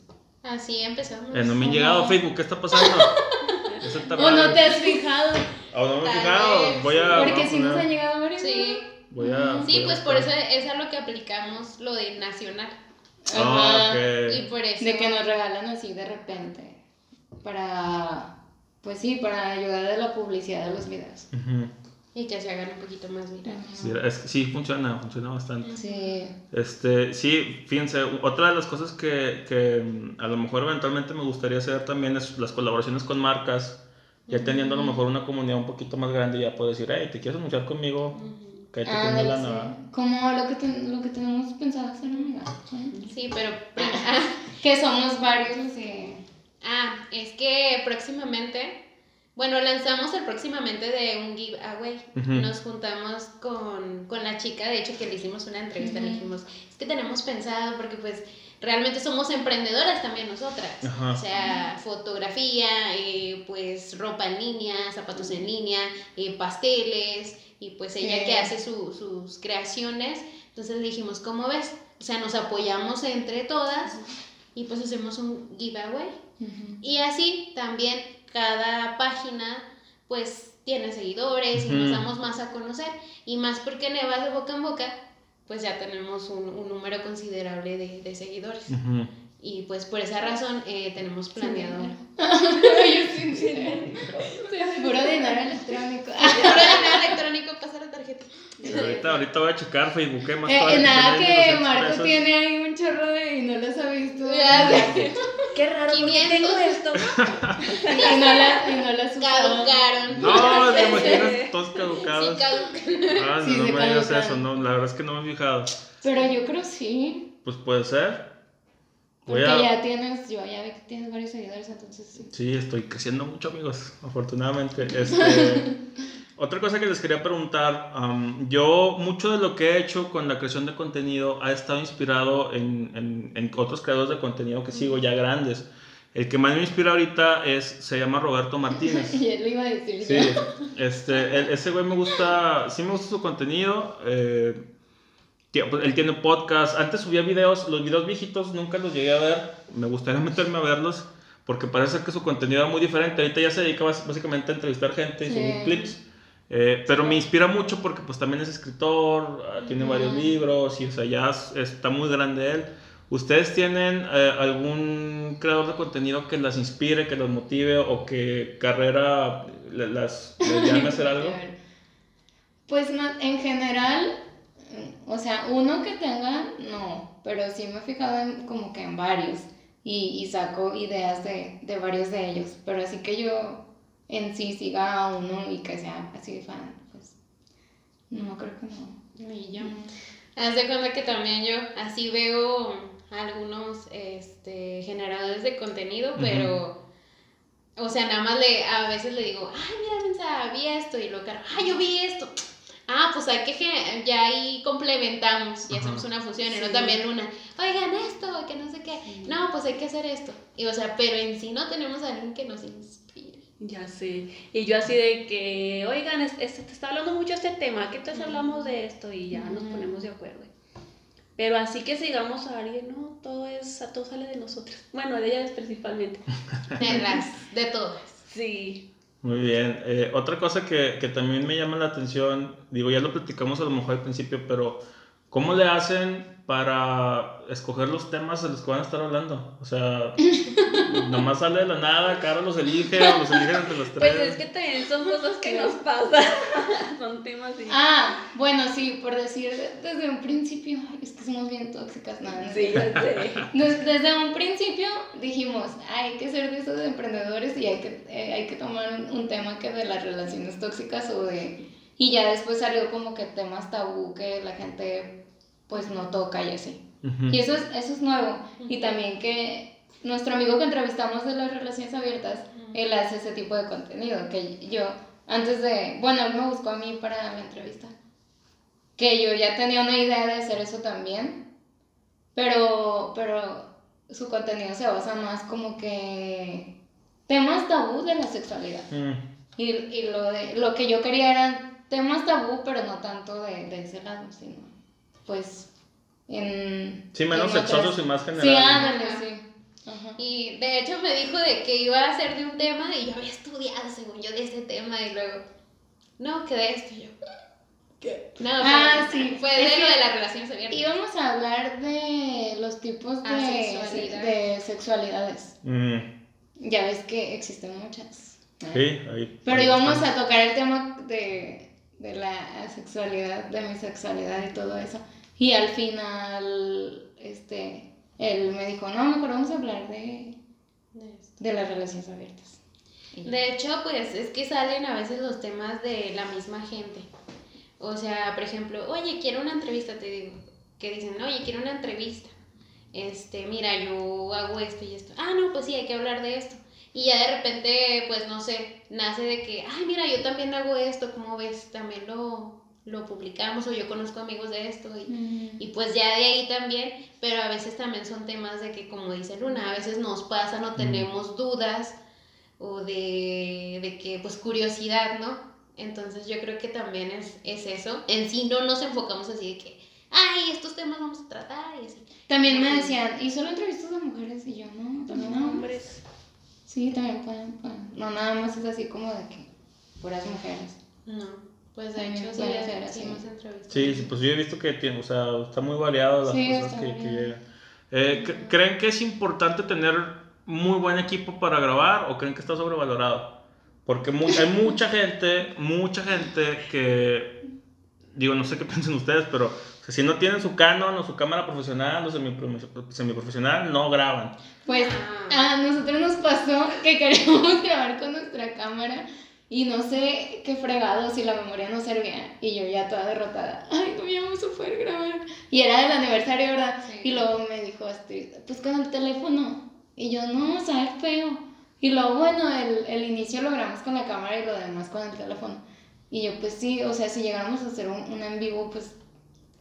Así empezamos. Eh, no me han llegado a Facebook, ¿qué está pasando? o no te has fijado. O no me he fijado, voy a... Porque si nos han llegado varios. Sí. Voy a, sí, pues por eso es a lo que aplicamos lo de nacional. Ah, Y por eso... De que nos regalan así de repente. Para... Pues sí, para ayudar a la publicidad de los videos. Y que se hagan un poquito más virales. Sí, sí, funciona, funciona bastante. Sí. Este, sí, fíjense, otra de las cosas que, que mm, a lo mejor eventualmente me gustaría hacer también es las colaboraciones con marcas. Ya teniendo a lo mejor una comunidad un poquito más grande, ya puedo decir, hey, ¿te quieres anunciar conmigo? ah, sí. Como lo que, lo que tenemos pensado hacer, amiga. Sí, pero... que somos varios, Ah, es que próximamente... Bueno, lanzamos el próximamente de un giveaway. Nos juntamos con, con, la chica, de hecho que le hicimos una entrevista, le dijimos, es que tenemos pensado porque pues realmente somos emprendedoras también nosotras. O sea, fotografía, eh, pues ropa en línea, zapatos en línea, eh, pasteles, y pues ella que hace sus creaciones, entonces dijimos, ¿cómo ves? O sea, nos apoyamos entre todas y pues hacemos un giveaway. Y así también cada página pues tiene seguidores y nos damos más a conocer y más porque Neva de boca en boca pues ya tenemos un, un número considerable de, de seguidores. Y pues por esa razón eh, tenemos planeado. Puro dinero electrónico. Puro dinero electrónico, pasa la tarjeta. Ahorita, ahorita voy a checar Facebook, ¿qué más? Eh, nada que Marco tiene ahí un chorro de y no los ha visto. Qué raro, 500. tengo esto. y no la, y no las Caducaron. No, te imaginas todos caducados. Sí, caducan. Ah, no, no me digas eso, no, la verdad es que no me he fijado. Pero yo creo sí. Pues puede ser. Porque ya tienes, yo ya vi que tienes varios seguidores, entonces sí. Sí, estoy creciendo mucho, amigos, afortunadamente. Este, otra cosa que les quería preguntar, yo mucho de lo que he hecho con la creación de contenido ha estado inspirado en, en, en, otros creadores de contenido que sigo ya grandes. El que más me inspira ahorita es, se llama Roberto Martínez. y él lo iba a decir. Sí, este, ese güey me gusta, sí me gusta su contenido. Eh, pues, él tiene podcast. Antes subía videos, los videos viejitos nunca los llegué a ver. Me gustaría meterme a verlos porque parece que su contenido era muy diferente. Ahorita ya se dedica básicamente a entrevistar gente y subir clips. Eh, pero me inspira mucho porque pues también es escritor, ah, tiene varios libros y o sea, ya está muy grande él. ¿Ustedes tienen eh, algún creador de contenido que las inspire, que las motive o que carrera las, les llame a hacer algo? Pues en general o sea, uno que tenga, no, pero sí me he fijado en, como que en varios y, y saco ideas de, de, varios de ellos, pero así que yo en sí siga a uno y que sea así fan, pues no, creo que no. Y yo. Haz de cuenta que también yo así veo algunos este, generadores de contenido, pero... O sea, nada más le, a veces le digo, ay, mira, Mensa, vi esto, y lo caro, ay, yo vi esto ah, pues hay que, ya ahí complementamos y hacemos una función, y no también una, oigan esto, que no sé qué, no, pues hay que hacer esto. Y o sea, pero en sí no tenemos a alguien que nos inspire. Ya sé. Y yo así de que, oigan, este, te está hablando mucho este tema, ¿qué tal hablamos de esto? Y ya nos ponemos de acuerdo. Pero así que sigamos a alguien, no, todo es, todo sale de nosotros. Bueno, de ellas principalmente. De las, de todas. Sí. Muy bien. Eh, otra cosa que, que, también me llama la atención, digo, ya lo platicamos a lo mejor al principio, pero ¿cómo le hacen para escoger los temas de los que van a estar hablando. O sea, nomás sale de la nada, Cara los elige o los eligen entre los tres. Pues es que también son cosas que nos pasan. son temas y... Ah, bueno, sí, por decir desde un principio, es que somos bien tóxicas, nada. Sí, Desde un principio dijimos, hay que ser de esos emprendedores y hay que, eh, hay que tomar un tema que de las relaciones tóxicas o de... Y ya después salió como que temas tabú que la gente pues no toca y así. Y eso es, eso es nuevo. Y también que nuestro amigo que entrevistamos de las relaciones abiertas, él hace ese tipo de contenido, que yo antes de, bueno, él me buscó a mí para mi entrevista, que yo ya tenía una idea de hacer eso también, pero, pero su contenido se basa más como que temas tabú de la sexualidad. Y, y lo, de, lo que yo quería eran temas tabú, pero no tanto de, de ese lado, sino pues en... Sí, menos sexosos y más generales. Sí, ándale, sí. Y de hecho me dijo de que iba a hacer de un tema y yo había estudiado según yo de ese tema y luego, no, que de esto yo. ¿Qué? No, ah, sí. fue de lo de las relaciones abiertas. Íbamos a hablar de los tipos de, de sexualidades. Mm. Ya ves que existen muchas. Sí, ahí. Pero íbamos a tocar el tema de, de la sexualidad, de mi sexualidad y todo eso. Y al final, este, él me dijo, no, mejor vamos a hablar de, de las relaciones abiertas. De hecho, pues es que salen a veces los temas de la misma gente. O sea, por ejemplo, oye, quiero una entrevista, te digo, que dicen, oye, quiero una entrevista. Este, mira, yo hago esto y esto. Ah, no, pues sí, hay que hablar de esto. Y ya de repente, pues no sé, nace de que, ay, mira, yo también hago esto, ¿cómo ves? También lo, lo publicamos o yo conozco amigos de esto y, y, pues ya de ahí también, pero a veces también son temas de que como dice Luna, a veces nos pasan o tenemos dudas o de, de, que pues curiosidad, ¿no? Entonces yo creo que también es, es eso. En sí no nos enfocamos así de que, ay, estos temas vamos a tratar y así. También me decían, ¿y solo entrevistas a mujeres? Y yo, no, también a hombres. Sí, también pueden, pueden. No, nada más es así como de que puras mujeres. No. Pues de hecho, sí, hicimos entrevistas. Sí, pues yo he visto que tiene, o sea, está muy variado las cosas que, que, llegan. Eh, ¿Creen que es importante tener muy buen equipo para grabar o creen que está sobrevalorado? Porque hay mucha gente, mucha gente que, digo, no sé qué piensan ustedes, pero si no tienen su Canon o su cámara profesional o semiprofesional, no graban. Pues ah. a nosotros nos pasó que queríamos grabar con nuestra cámara y no sé qué fregado si la memoria no servía. Y yo ya toda derrotada. Ay, no vamos a poder grabar. Y era del aniversario, ¿verdad? Y luego me dijo Astrid, pues con el teléfono. Y yo, no, sabe feo. Y luego, bueno, el, el inicio lo grabamos con la cámara y lo demás con el teléfono. Y yo, pues sí, o sea, si llegáramos a hacer un, un en vivo, pues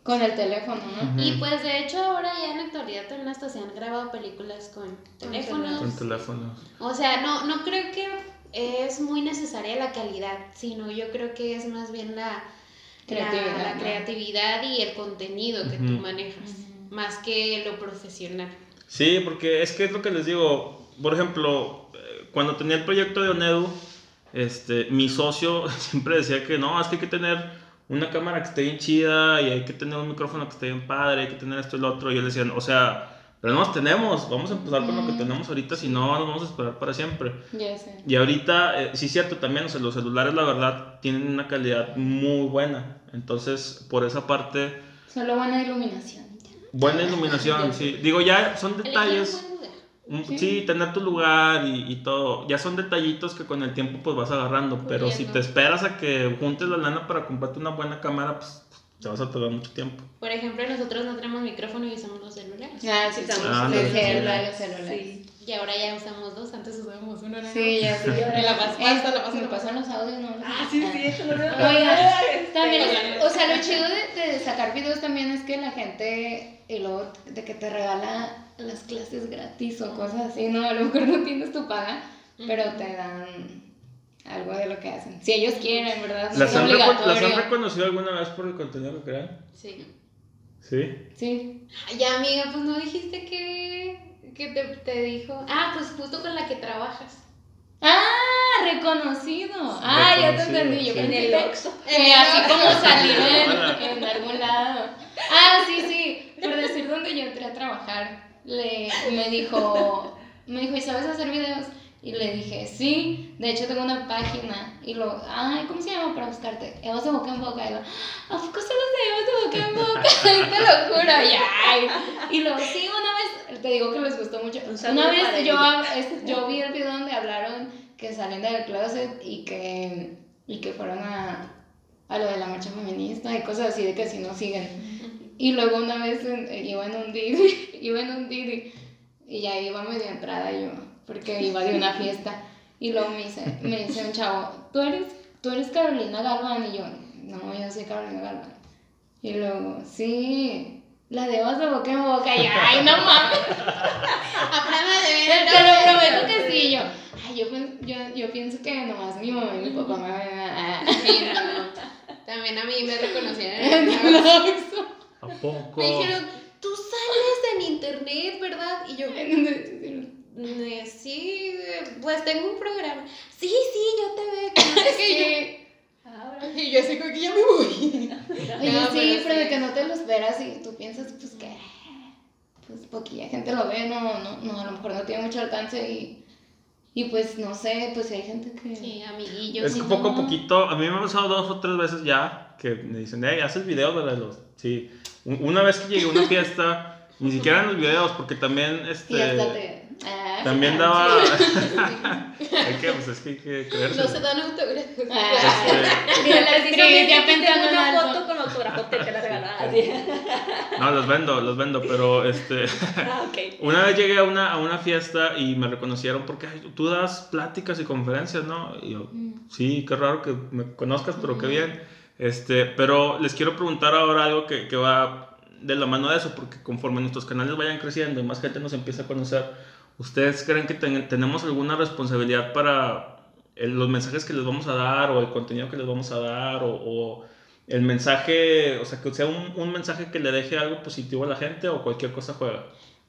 con el teléfono, ¿no? Y pues de hecho ahora ya en la actualidad también hasta se han grabado películas con teléfonos. Con teléfonos. O sea, no, no creo que es muy necesaria la calidad, sino yo creo que es más bien la creatividad, la, creatividad y el contenido que tú manejas, más que lo profesional. Sí, porque es que es lo que les digo, por ejemplo, eh, cuando tenía el proyecto de Onedu, este, mi socio siempre decía que no, es que hay que tener una cámara que esté bien chida y hay que tener un micrófono que esté bien padre, hay que tener esto y lo otro. Y yo le decía, o sea, pero no nos tenemos, vamos a empezar con lo que tenemos ahorita, si no, nos vamos a esperar para siempre. Ya sé. Y ahorita, eh, sí es cierto también, o sea, los celulares la verdad tienen una calidad muy buena, entonces por esa parte... Solo buena iluminación. Buena iluminación, sí. Digo, ya son detalles... ¿Sí? tener tu lugar y, y, todo. Ya son detallitos que con el tiempo pues vas agarrando. Pero si te esperas a que juntes la lana para comprarte una buena cámara, pues te vas a tardar mucho tiempo. Por ejemplo, nosotros no tenemos micrófono y usamos los celulares. Ah, sí, usamos ah, los celulares. Sí. Y ahora ya usamos dos, antes usábamos uno. Sí, ya sí. Ahora la pasta, la Me pasan los audios, ¿no? Ah, sí, sí, eso lo Oiga, también, o sea, lo chido de, de, sacar videos también es que la gente, y luego de que te regala las clases gratis o cosas así, ¿no? A lo mejor no tienes tu paga, pero te dan algo de lo que hacen. Si ellos quieren, ¿verdad? ¿Las, han, ¿Las han reconocido alguna vez por el contenido que crean? Sí. ¿Sí? Sí. Ya, amiga, pues no dijiste que, que te, te dijo. Ah, pues justo con la que trabajas. Ah, reconocido. Ah, ya te entendí. Yo en el Oxxo. Eh, así como salir en, en, algún lado. Ah, trabajar, le, me dijo, me dijo, ¿y sabes hacer videos? Y le dije, sí, de hecho tengo una página. Y lo, ay, ¿cómo se llama para buscarte? Evas de boca en boca. Y lo, ¿a poco se los de Evas de boca en boca? te lo juro, ya. Y luego, sí, una vez, te digo que les gustó mucho. Una vez yo, yo vi el video donde hablaron que salen del closet y que, y que fueron a, a lo de la marcha feminista y cosas así de que si no siguen. Y luego una vez iba en un Didi, iba en un Didi y ya iba medio entrada yo porque iba de una fiesta. Y luego me dice, me dice un chavo, ¿tú eres, tú eres Carolina Galván. Y yo, no, yo soy Carolina Galván. Y luego, sí, la de de boca en boca. Y ay, no mames. Aprenda de ver. Te lo prometo que sí. Yo, ay, yo, yo, yo pienso que nomás mi mamá y mi papá me van a. Sí, no, También a mí me reconocieron en el ¿A poco? Me dijeron, tú sales en internet, ¿verdad? Y yo, sí, pues tengo un programa. Sí, sí, yo te veo. Y yo así como que ya me voy. Oye, sí, pero, de que no te lo esperas y tú piensas, pues que, pues poquilla gente lo ve, no, no, no, a lo mejor no tiene mucho alcance y, y pues no sé, pues hay gente que... Sí, amiguillos. Es que poco a poquito, a mí me ha pasado dos o tres veces ya que me dicen, hey, haces videos, ¿verdad? Los, sí, una vez que llegué a una fiesta, ni siquiera en los videos, porque también, este... Ah, También daba. hay que, pues es que hay que creerse. No se dan autógrafos. Ah, este... ya pensando en una foto con autógrafo te la regalaba. No, los vendo, los vendo, pero este. Ah, okay. Una vez llegué a una, a una fiesta y me reconocieron porque tú das pláticas y conferencias, ¿no? Y yo, mm. sí, qué raro que me conozcas, pero qué bien. Este, pero les quiero preguntar ahora algo que, que va de la mano de eso, porque conforme nuestros canales vayan creciendo y más gente nos empieza a conocer ¿Ustedes creen que tenemos alguna responsabilidad para los mensajes que les vamos a dar o el contenido que les vamos a dar o, el mensaje, o sea, que sea un, un, mensaje que le deje algo positivo a la gente o cualquier cosa juega?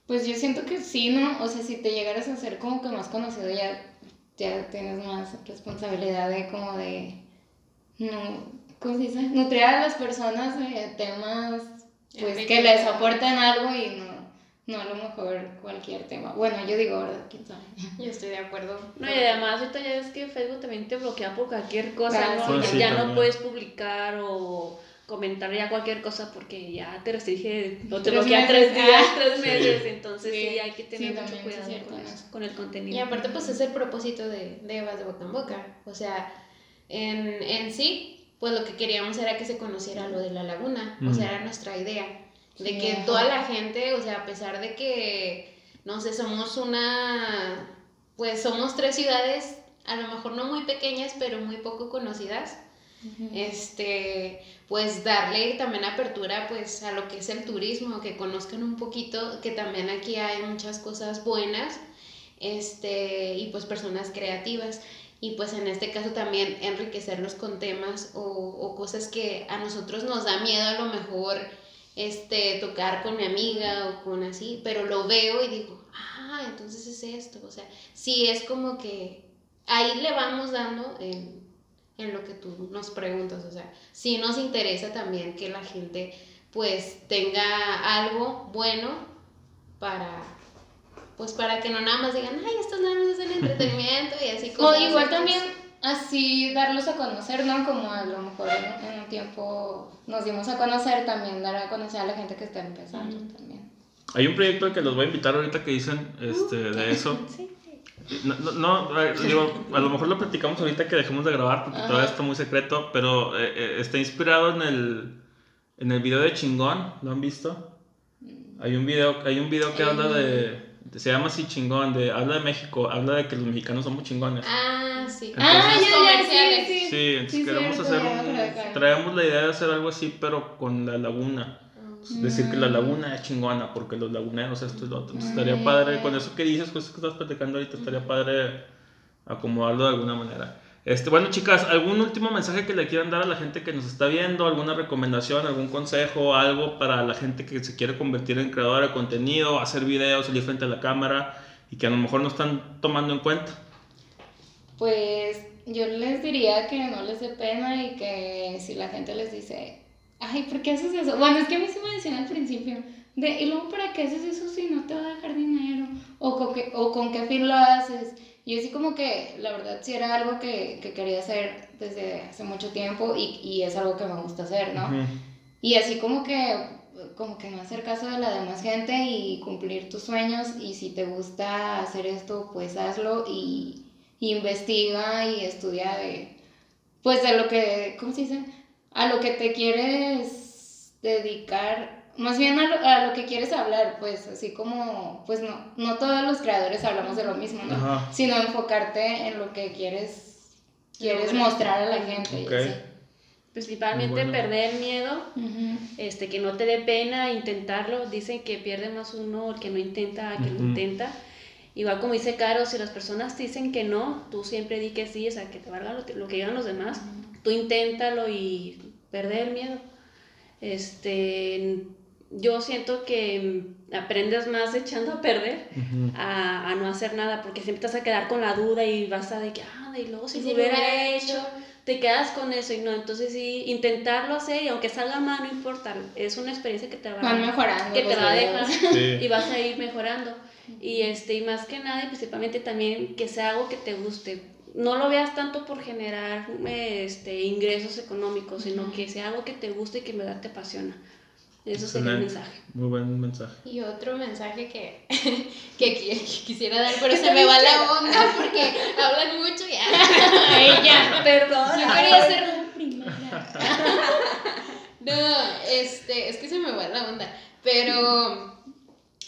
Pues yo siento que sí, ¿no? O sea, si te llegaras a ser como que más conocido ya, ya tienes más responsabilidad de como de, no, ¿cómo se dice? Nutrir a las personas de temas pues que les aporten algo y no no a lo mejor cualquier tema. Bueno, yo digo, ¿verdad? ¿Quién sabe? Yo estoy de acuerdo. No, y además ahorita ya es que Facebook también te bloquea por cualquier cosa, ¿no? ya, no puedes publicar o comentar ya cualquier cosa porque ya te restringe o te bloquea tres días, tres meses, entonces sí. hay que tener mucho cuidado con, el contenido. Y aparte pues es el propósito de, de Evas de Boca en Boca, o sea, en, en sí, pues lo que queríamos era que se conociera lo de la laguna, o sea, era nuestra idea de que toda la gente, o sea, a pesar de que, no sé, somos una, pues somos tres ciudades, a lo mejor no muy pequeñas, pero muy poco conocidas. Este, pues darle también apertura pues a lo que es el turismo, que conozcan un poquito, que también aquí hay muchas cosas buenas, este, y pues personas creativas y pues en este caso también enriquecerlos con temas o, o, cosas que a nosotros nos da miedo a lo mejor este, tocar con mi amiga o con así, pero lo veo y digo, ah, entonces es esto, o sea, sí es como que ahí le vamos dando en, en lo que tú nos preguntas, o sea, sí nos interesa también que la gente pues tenga algo bueno para pues para que no nada más digan, ay, esto nada más es el entretenimiento y así como... igual también así darlos a conocer, ¿no? Como a lo mejor en, un tiempo nos dimos a conocer, también dar a conocer a la gente que está empezando también. Hay un proyecto al que los voy a invitar ahorita que dicen este, de eso. Sí. No, no, digo, a lo mejor lo platicamos ahorita que dejemos de grabar porque todavía está muy secreto, pero eh, eh, está inspirado en el, en el video de Chingón, ¿lo han visto? Mm. Hay un video, hay un video que habla de se llama así chingón, de, habla de México, habla de que los mexicanos somos chingones. Ah, sí. ah, ya, ya, sí, sí. Sí, entonces queremos hacer un, traemos la idea de hacer algo así, pero con la laguna. Decir que la laguna es chingona, porque los laguneros, esto y lo otro. Entonces, estaría padre, con eso que dices, con eso que estás platicando ahorita, estaría padre acomodarlo de alguna manera. Este, bueno, chicas, ¿algún último mensaje que le quieran dar a la gente que nos está viendo? ¿Alguna recomendación, algún consejo, algo para la gente que se quiere convertir en creadora de contenido, hacer videos, salir frente a la cámara y que a lo mejor no están tomando en cuenta? Pues yo les diría que no les dé pena y que si la gente les dice, ay, ¿por qué haces eso? Bueno, es que a mí se me decía al principio, de, y luego, ¿para qué haces eso si no te va a dejar dinero? ¿O con qué, o con qué fin lo haces? Y así como que, la verdad, sí era algo que, que quería hacer desde hace mucho tiempo y, y, es algo que me gusta hacer, ¿no? Y así como que, como que no hacer caso de la demás gente y cumplir tus sueños y si te gusta hacer esto, pues hazlo y, y investiga y estudia de, pues de lo que, ¿cómo se dice? A lo que te quieres dedicar más bien a lo, a lo, que quieres hablar, pues así como, pues no, no todos los creadores hablamos de lo mismo, ¿no? Sino enfocarte en lo que quieres, quieres mostrar a la gente. Principalmente perder miedo, este, que no te dé pena intentarlo. Dicen que pierde más uno el que no intenta a que lo intenta. Igual como dice Caro, si las personas te dicen que no, tú siempre di que sí, o sea, que te valga lo, lo que digan los demás. Tú inténtalo y perder el miedo. Este, yo siento que aprendes más echando a perder a, a, no hacer nada, porque siempre te vas a quedar con la duda y vas a de que, ah, y luego si, lo hubiera hecho, te quedas con eso y no, entonces sí, intentarlo hacer y aunque salga mal, no importa, es una experiencia que te va, mejorando, que te va a dejar y vas a ir mejorando. Y, este, y más que nada, principalmente también que sea algo que te guste. No lo veas tanto por generar este, ingresos económicos, sino que sea algo que te guste y que en verdad te apasiona. Eso sería el mensaje. Muy buen mensaje. Y otro mensaje que, que, quisiera dar, pero se me va la onda porque hablan mucho y ya. Perdón. Yo quería ser la primera. no, este, es que se me va la onda. Pero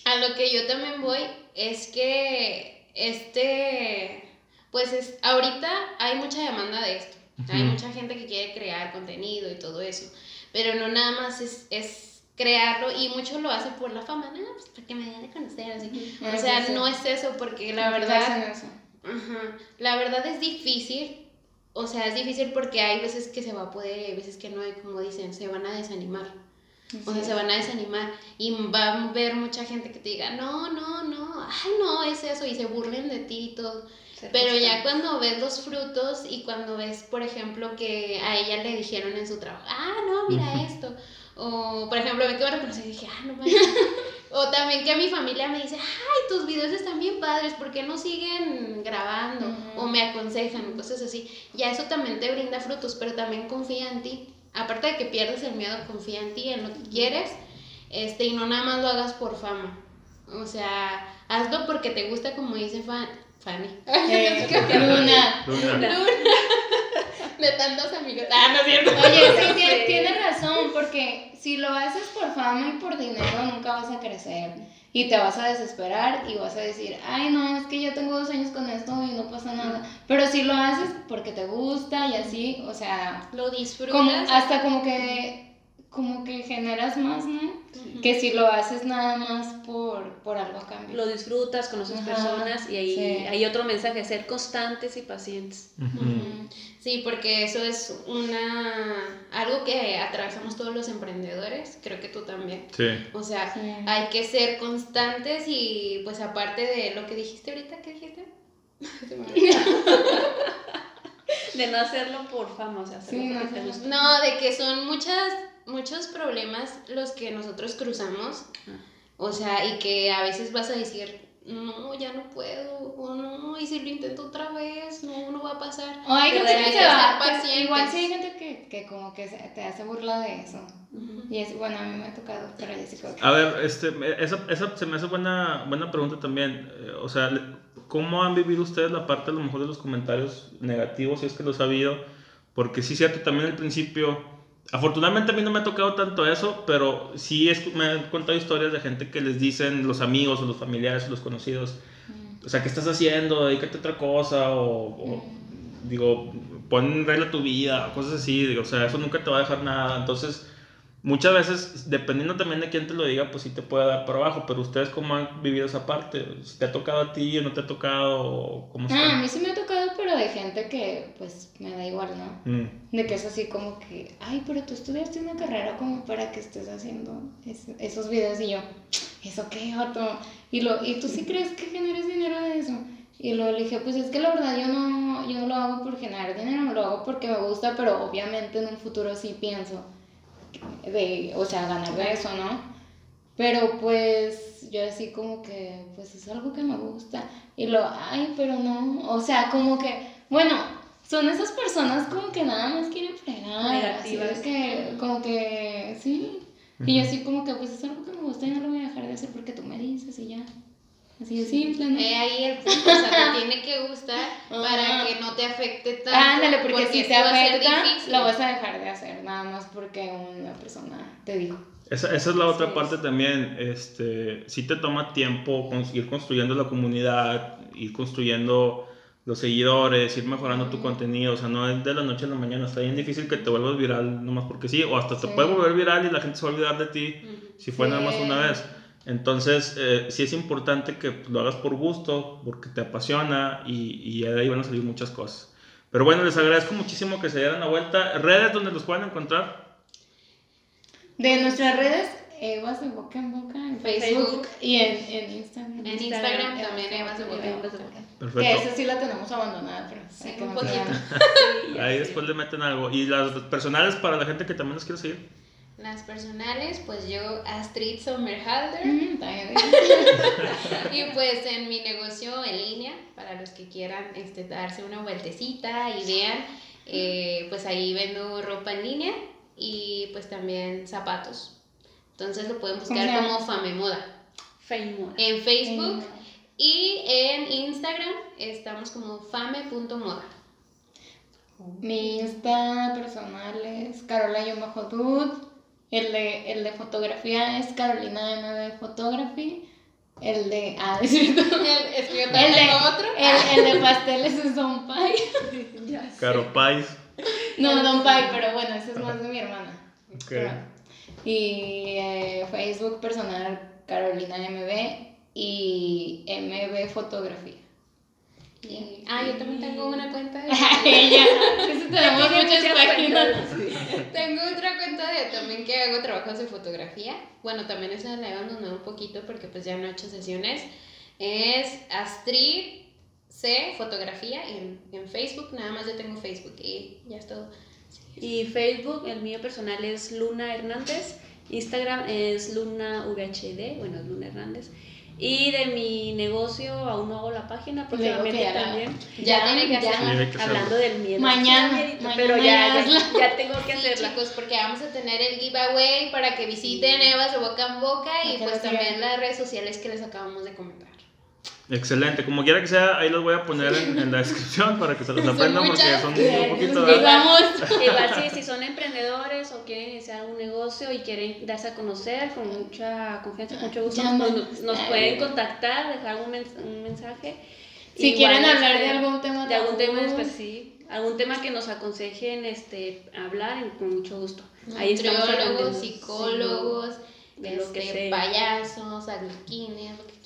a lo que yo también voy es que este, pues es, ahorita hay mucha demanda de esto. Hay mucha gente que quiere crear contenido y todo eso. Pero no nada más es, es crearlo y muchos lo hacen por la fama, no, pues para que me den a conocer, así. o sea, no es eso, porque la verdad, la verdad es difícil, o sea, es difícil porque hay veces que se va a poder y hay veces que no, y como dicen, se van a desanimar. O sea, se van a desanimar y va a haber mucha gente que te diga, no, no, no, ay, no, es eso, y se burlen de ti y todo. Pero ya cuando ves los frutos y cuando ves, por ejemplo, que a ella le dijeron en su trabajo, ah, no, mira esto, o, por ejemplo, me quedo reconocer y dije, ah, no manches. o también que mi familia me dice, ay, tus videos están bien padres, ¿por qué no siguen grabando? O me aconsejan, cosas así. Ya eso también te brinda frutos, pero también confía en ti. Aparte de que pierdes el miedo, confía en ti, en lo que quieres, este, y no nada más lo hagas por fama. O sea, hazlo porque te gusta, como dice Fanny. Eh, Luna. Luna. Luna de tantos amigos. Ah, no es cierto. Oye, sí, tienes, razón, porque si lo haces por fama y por dinero, nunca vas a crecer. Y te vas a desesperar y vas a decir, ay, no, es que yo tengo dos años con esto y no pasa nada. Pero si lo haces porque te gusta y así, o sea. Lo disfrutas. Como, hasta como que como que generas más, ¿no? Que si lo haces nada más por, por algo a cambio. Lo disfrutas, conoces personas y ahí hay otro mensaje, ser constantes y pacientes. Sí, porque eso es una algo que atravesamos todos los emprendedores, creo que tú también. Sí. O sea, hay que ser constantes y pues aparte de lo que dijiste ahorita, ¿qué dijiste? de no hacerlo por fama, o sea, hacerlo no, de que son muchas muchos problemas los que nosotros cruzamos, o sea, y que a veces vas a decir, no, ya no puedo, o no, y si lo intento otra vez, no, no va a pasar. O hay gente que se va, igual sí hay gente que, que como que te hace burla de eso. Y es, bueno, a mí me ha tocado, pero ya sí creo que... A ver, este, esa, esa se me hace buena, buena pregunta también, eh, o sea, ¿cómo han vivido ustedes la parte a lo mejor de los comentarios negativos, si es que los ha habido? Porque sí, cierto, también al principio Afortunadamente a mí no me ha tocado tanto eso, pero sí es, me han contado historias de gente que les dicen los amigos o los familiares o los conocidos, mm. o sea, ¿qué estás haciendo? Dedícate a otra cosa o, mm. digo, pon regla tu vida, cosas así, digo, o sea, eso nunca te va a dejar nada. Entonces, muchas veces, dependiendo también de quién te lo diga, pues sí te puede dar por abajo, pero ustedes cómo han vivido esa parte, ¿te ha tocado a ti o no te ha tocado? ¿Cómo ah, a mí sí me ha tocado, pero de gente que pues me da igual, ¿no? Mm. De que es así como que, ay, pero tú estudiaste una carrera como para que estés haciendo esos videos y yo, ¿eso qué, Otto? Y, lo, ¿y tú sí crees que generes dinero de eso? Y lo dije, pues es que la verdad yo no, yo no lo hago por generar dinero, lo hago porque me gusta, pero obviamente en un futuro sí pienso de, o sea, ganar de eso, ¿no? Pero pues yo así como que, pues es algo que me gusta. Y lo, ay, pero no. O sea, como que, bueno, son esas personas como que nada más quieren fregar. Negativas. que, como que, sí. Y yo así como que, pues es algo que me gusta y no lo voy a dejar de hacer porque tú me dices y ya. Así de simple, ¿no? Eh, ahí el punto, o sea, te tiene que gustar para que no te afecte tanto. Ándale, porque, si te afecta, lo vas a dejar de hacer, nada más porque una persona te dijo. Esa, esa es la otra parte también, este, si te toma tiempo ir construyendo la comunidad, ir construyendo los seguidores, ir mejorando tu contenido, o sea, no es de la noche a la mañana, está bien difícil que te vuelvas viral nomás porque sí, o hasta te puede volver viral y la gente se va a olvidar de ti si fue nada más una vez. Entonces, eh, sí es importante que lo hagas por gusto, porque te apasiona y, y de ahí van a salir muchas cosas. Pero bueno, les agradezco muchísimo que se dieran la vuelta. ¿Redes donde los pueden encontrar? De nuestras redes, Evas de Boca en Boca en Facebook, y en, en, Instagram. En Instagram, también Evas de Boca en Boca. Perfecto. Que esa sí la tenemos abandonada, pero sí, un poquito. Ahí después le meten algo. ¿Y las personales para la gente que también los quiere seguir? Las personales, pues yo, Astrid Sommerhalder. Mm, y pues en mi negocio en línea, para los que quieran este, darse una vueltecita y vean, eh, pues ahí vendo ropa en línea y pues también zapatos. Entonces lo pueden buscar como Fame Moda. En Facebook y en Instagram estamos como fame.moda. Mi Insta personal es Carola Yomahodud. El de, el de fotografía es Carolina MB Photography. El de. Ah, es cierto. El, es que yo el de, otro. El, el, de pasteles es Don Pai. Caro Pais. No, Don Pai, pero bueno, ese es más de mi hermana. Okay. Y eh, Facebook personal Carolina MB y MB Fotografía. Ah, yo también tengo una cuenta de... Ella, tenemos muchas páginas. tengo otra cuenta de también que hago trabajos de fotografía. Bueno, también esa la he abandonado un poquito porque pues ya no he hecho sesiones. Es Astrid C Fotografía en, en Facebook, nada más yo tengo Facebook y ya es todo. Y Facebook, el mío personal es Luna Hernández. Instagram es Luna VHD, bueno, es Luna Hernández. Y de mi negocio aún no hago la página porque también. Ya, tiene que hacerla. hablando del miedo. Mañana, pero ya, ya, tengo que sí, hacerla. chicos, porque vamos a tener el giveaway para que visiten Evas de boca en boca y pues también las redes sociales que les acabamos de comentar. Excelente, como quiera que sea, ahí los voy a poner en, la descripción para que se los aprendan porque son un poquito de... Igual sí, si son emprendedores o quieren iniciar un negocio y quieren darse a conocer con mucha confianza, con mucho gusto, nos, pueden contactar, dejar un, un mensaje. Si quieren hablar de algún tema, de algún tema pues sí, algún tema que nos aconsejen este, hablar, con mucho gusto. Ahí Nutriólogos, psicólogos, de lo que este, payasos, aluquines, lo que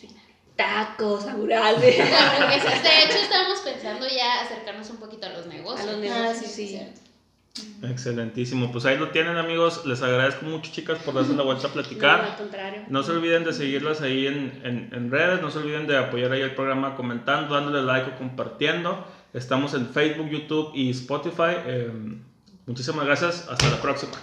tacos, aburales. de hecho, estamos pensando ya acercarnos un poquito a los negocios. A los negocios, ah, sí. Excelentísimo. Pues ahí lo tienen, amigos. Les agradezco mucho, chicas, por darse la vuelta a platicar. No, al contrario. No se olviden de seguirlas ahí en, en, en, redes. No se olviden de apoyar ahí el programa comentando, dándole like o compartiendo. Estamos en Facebook, YouTube y Spotify. Eh, muchísimas gracias. Hasta la próxima.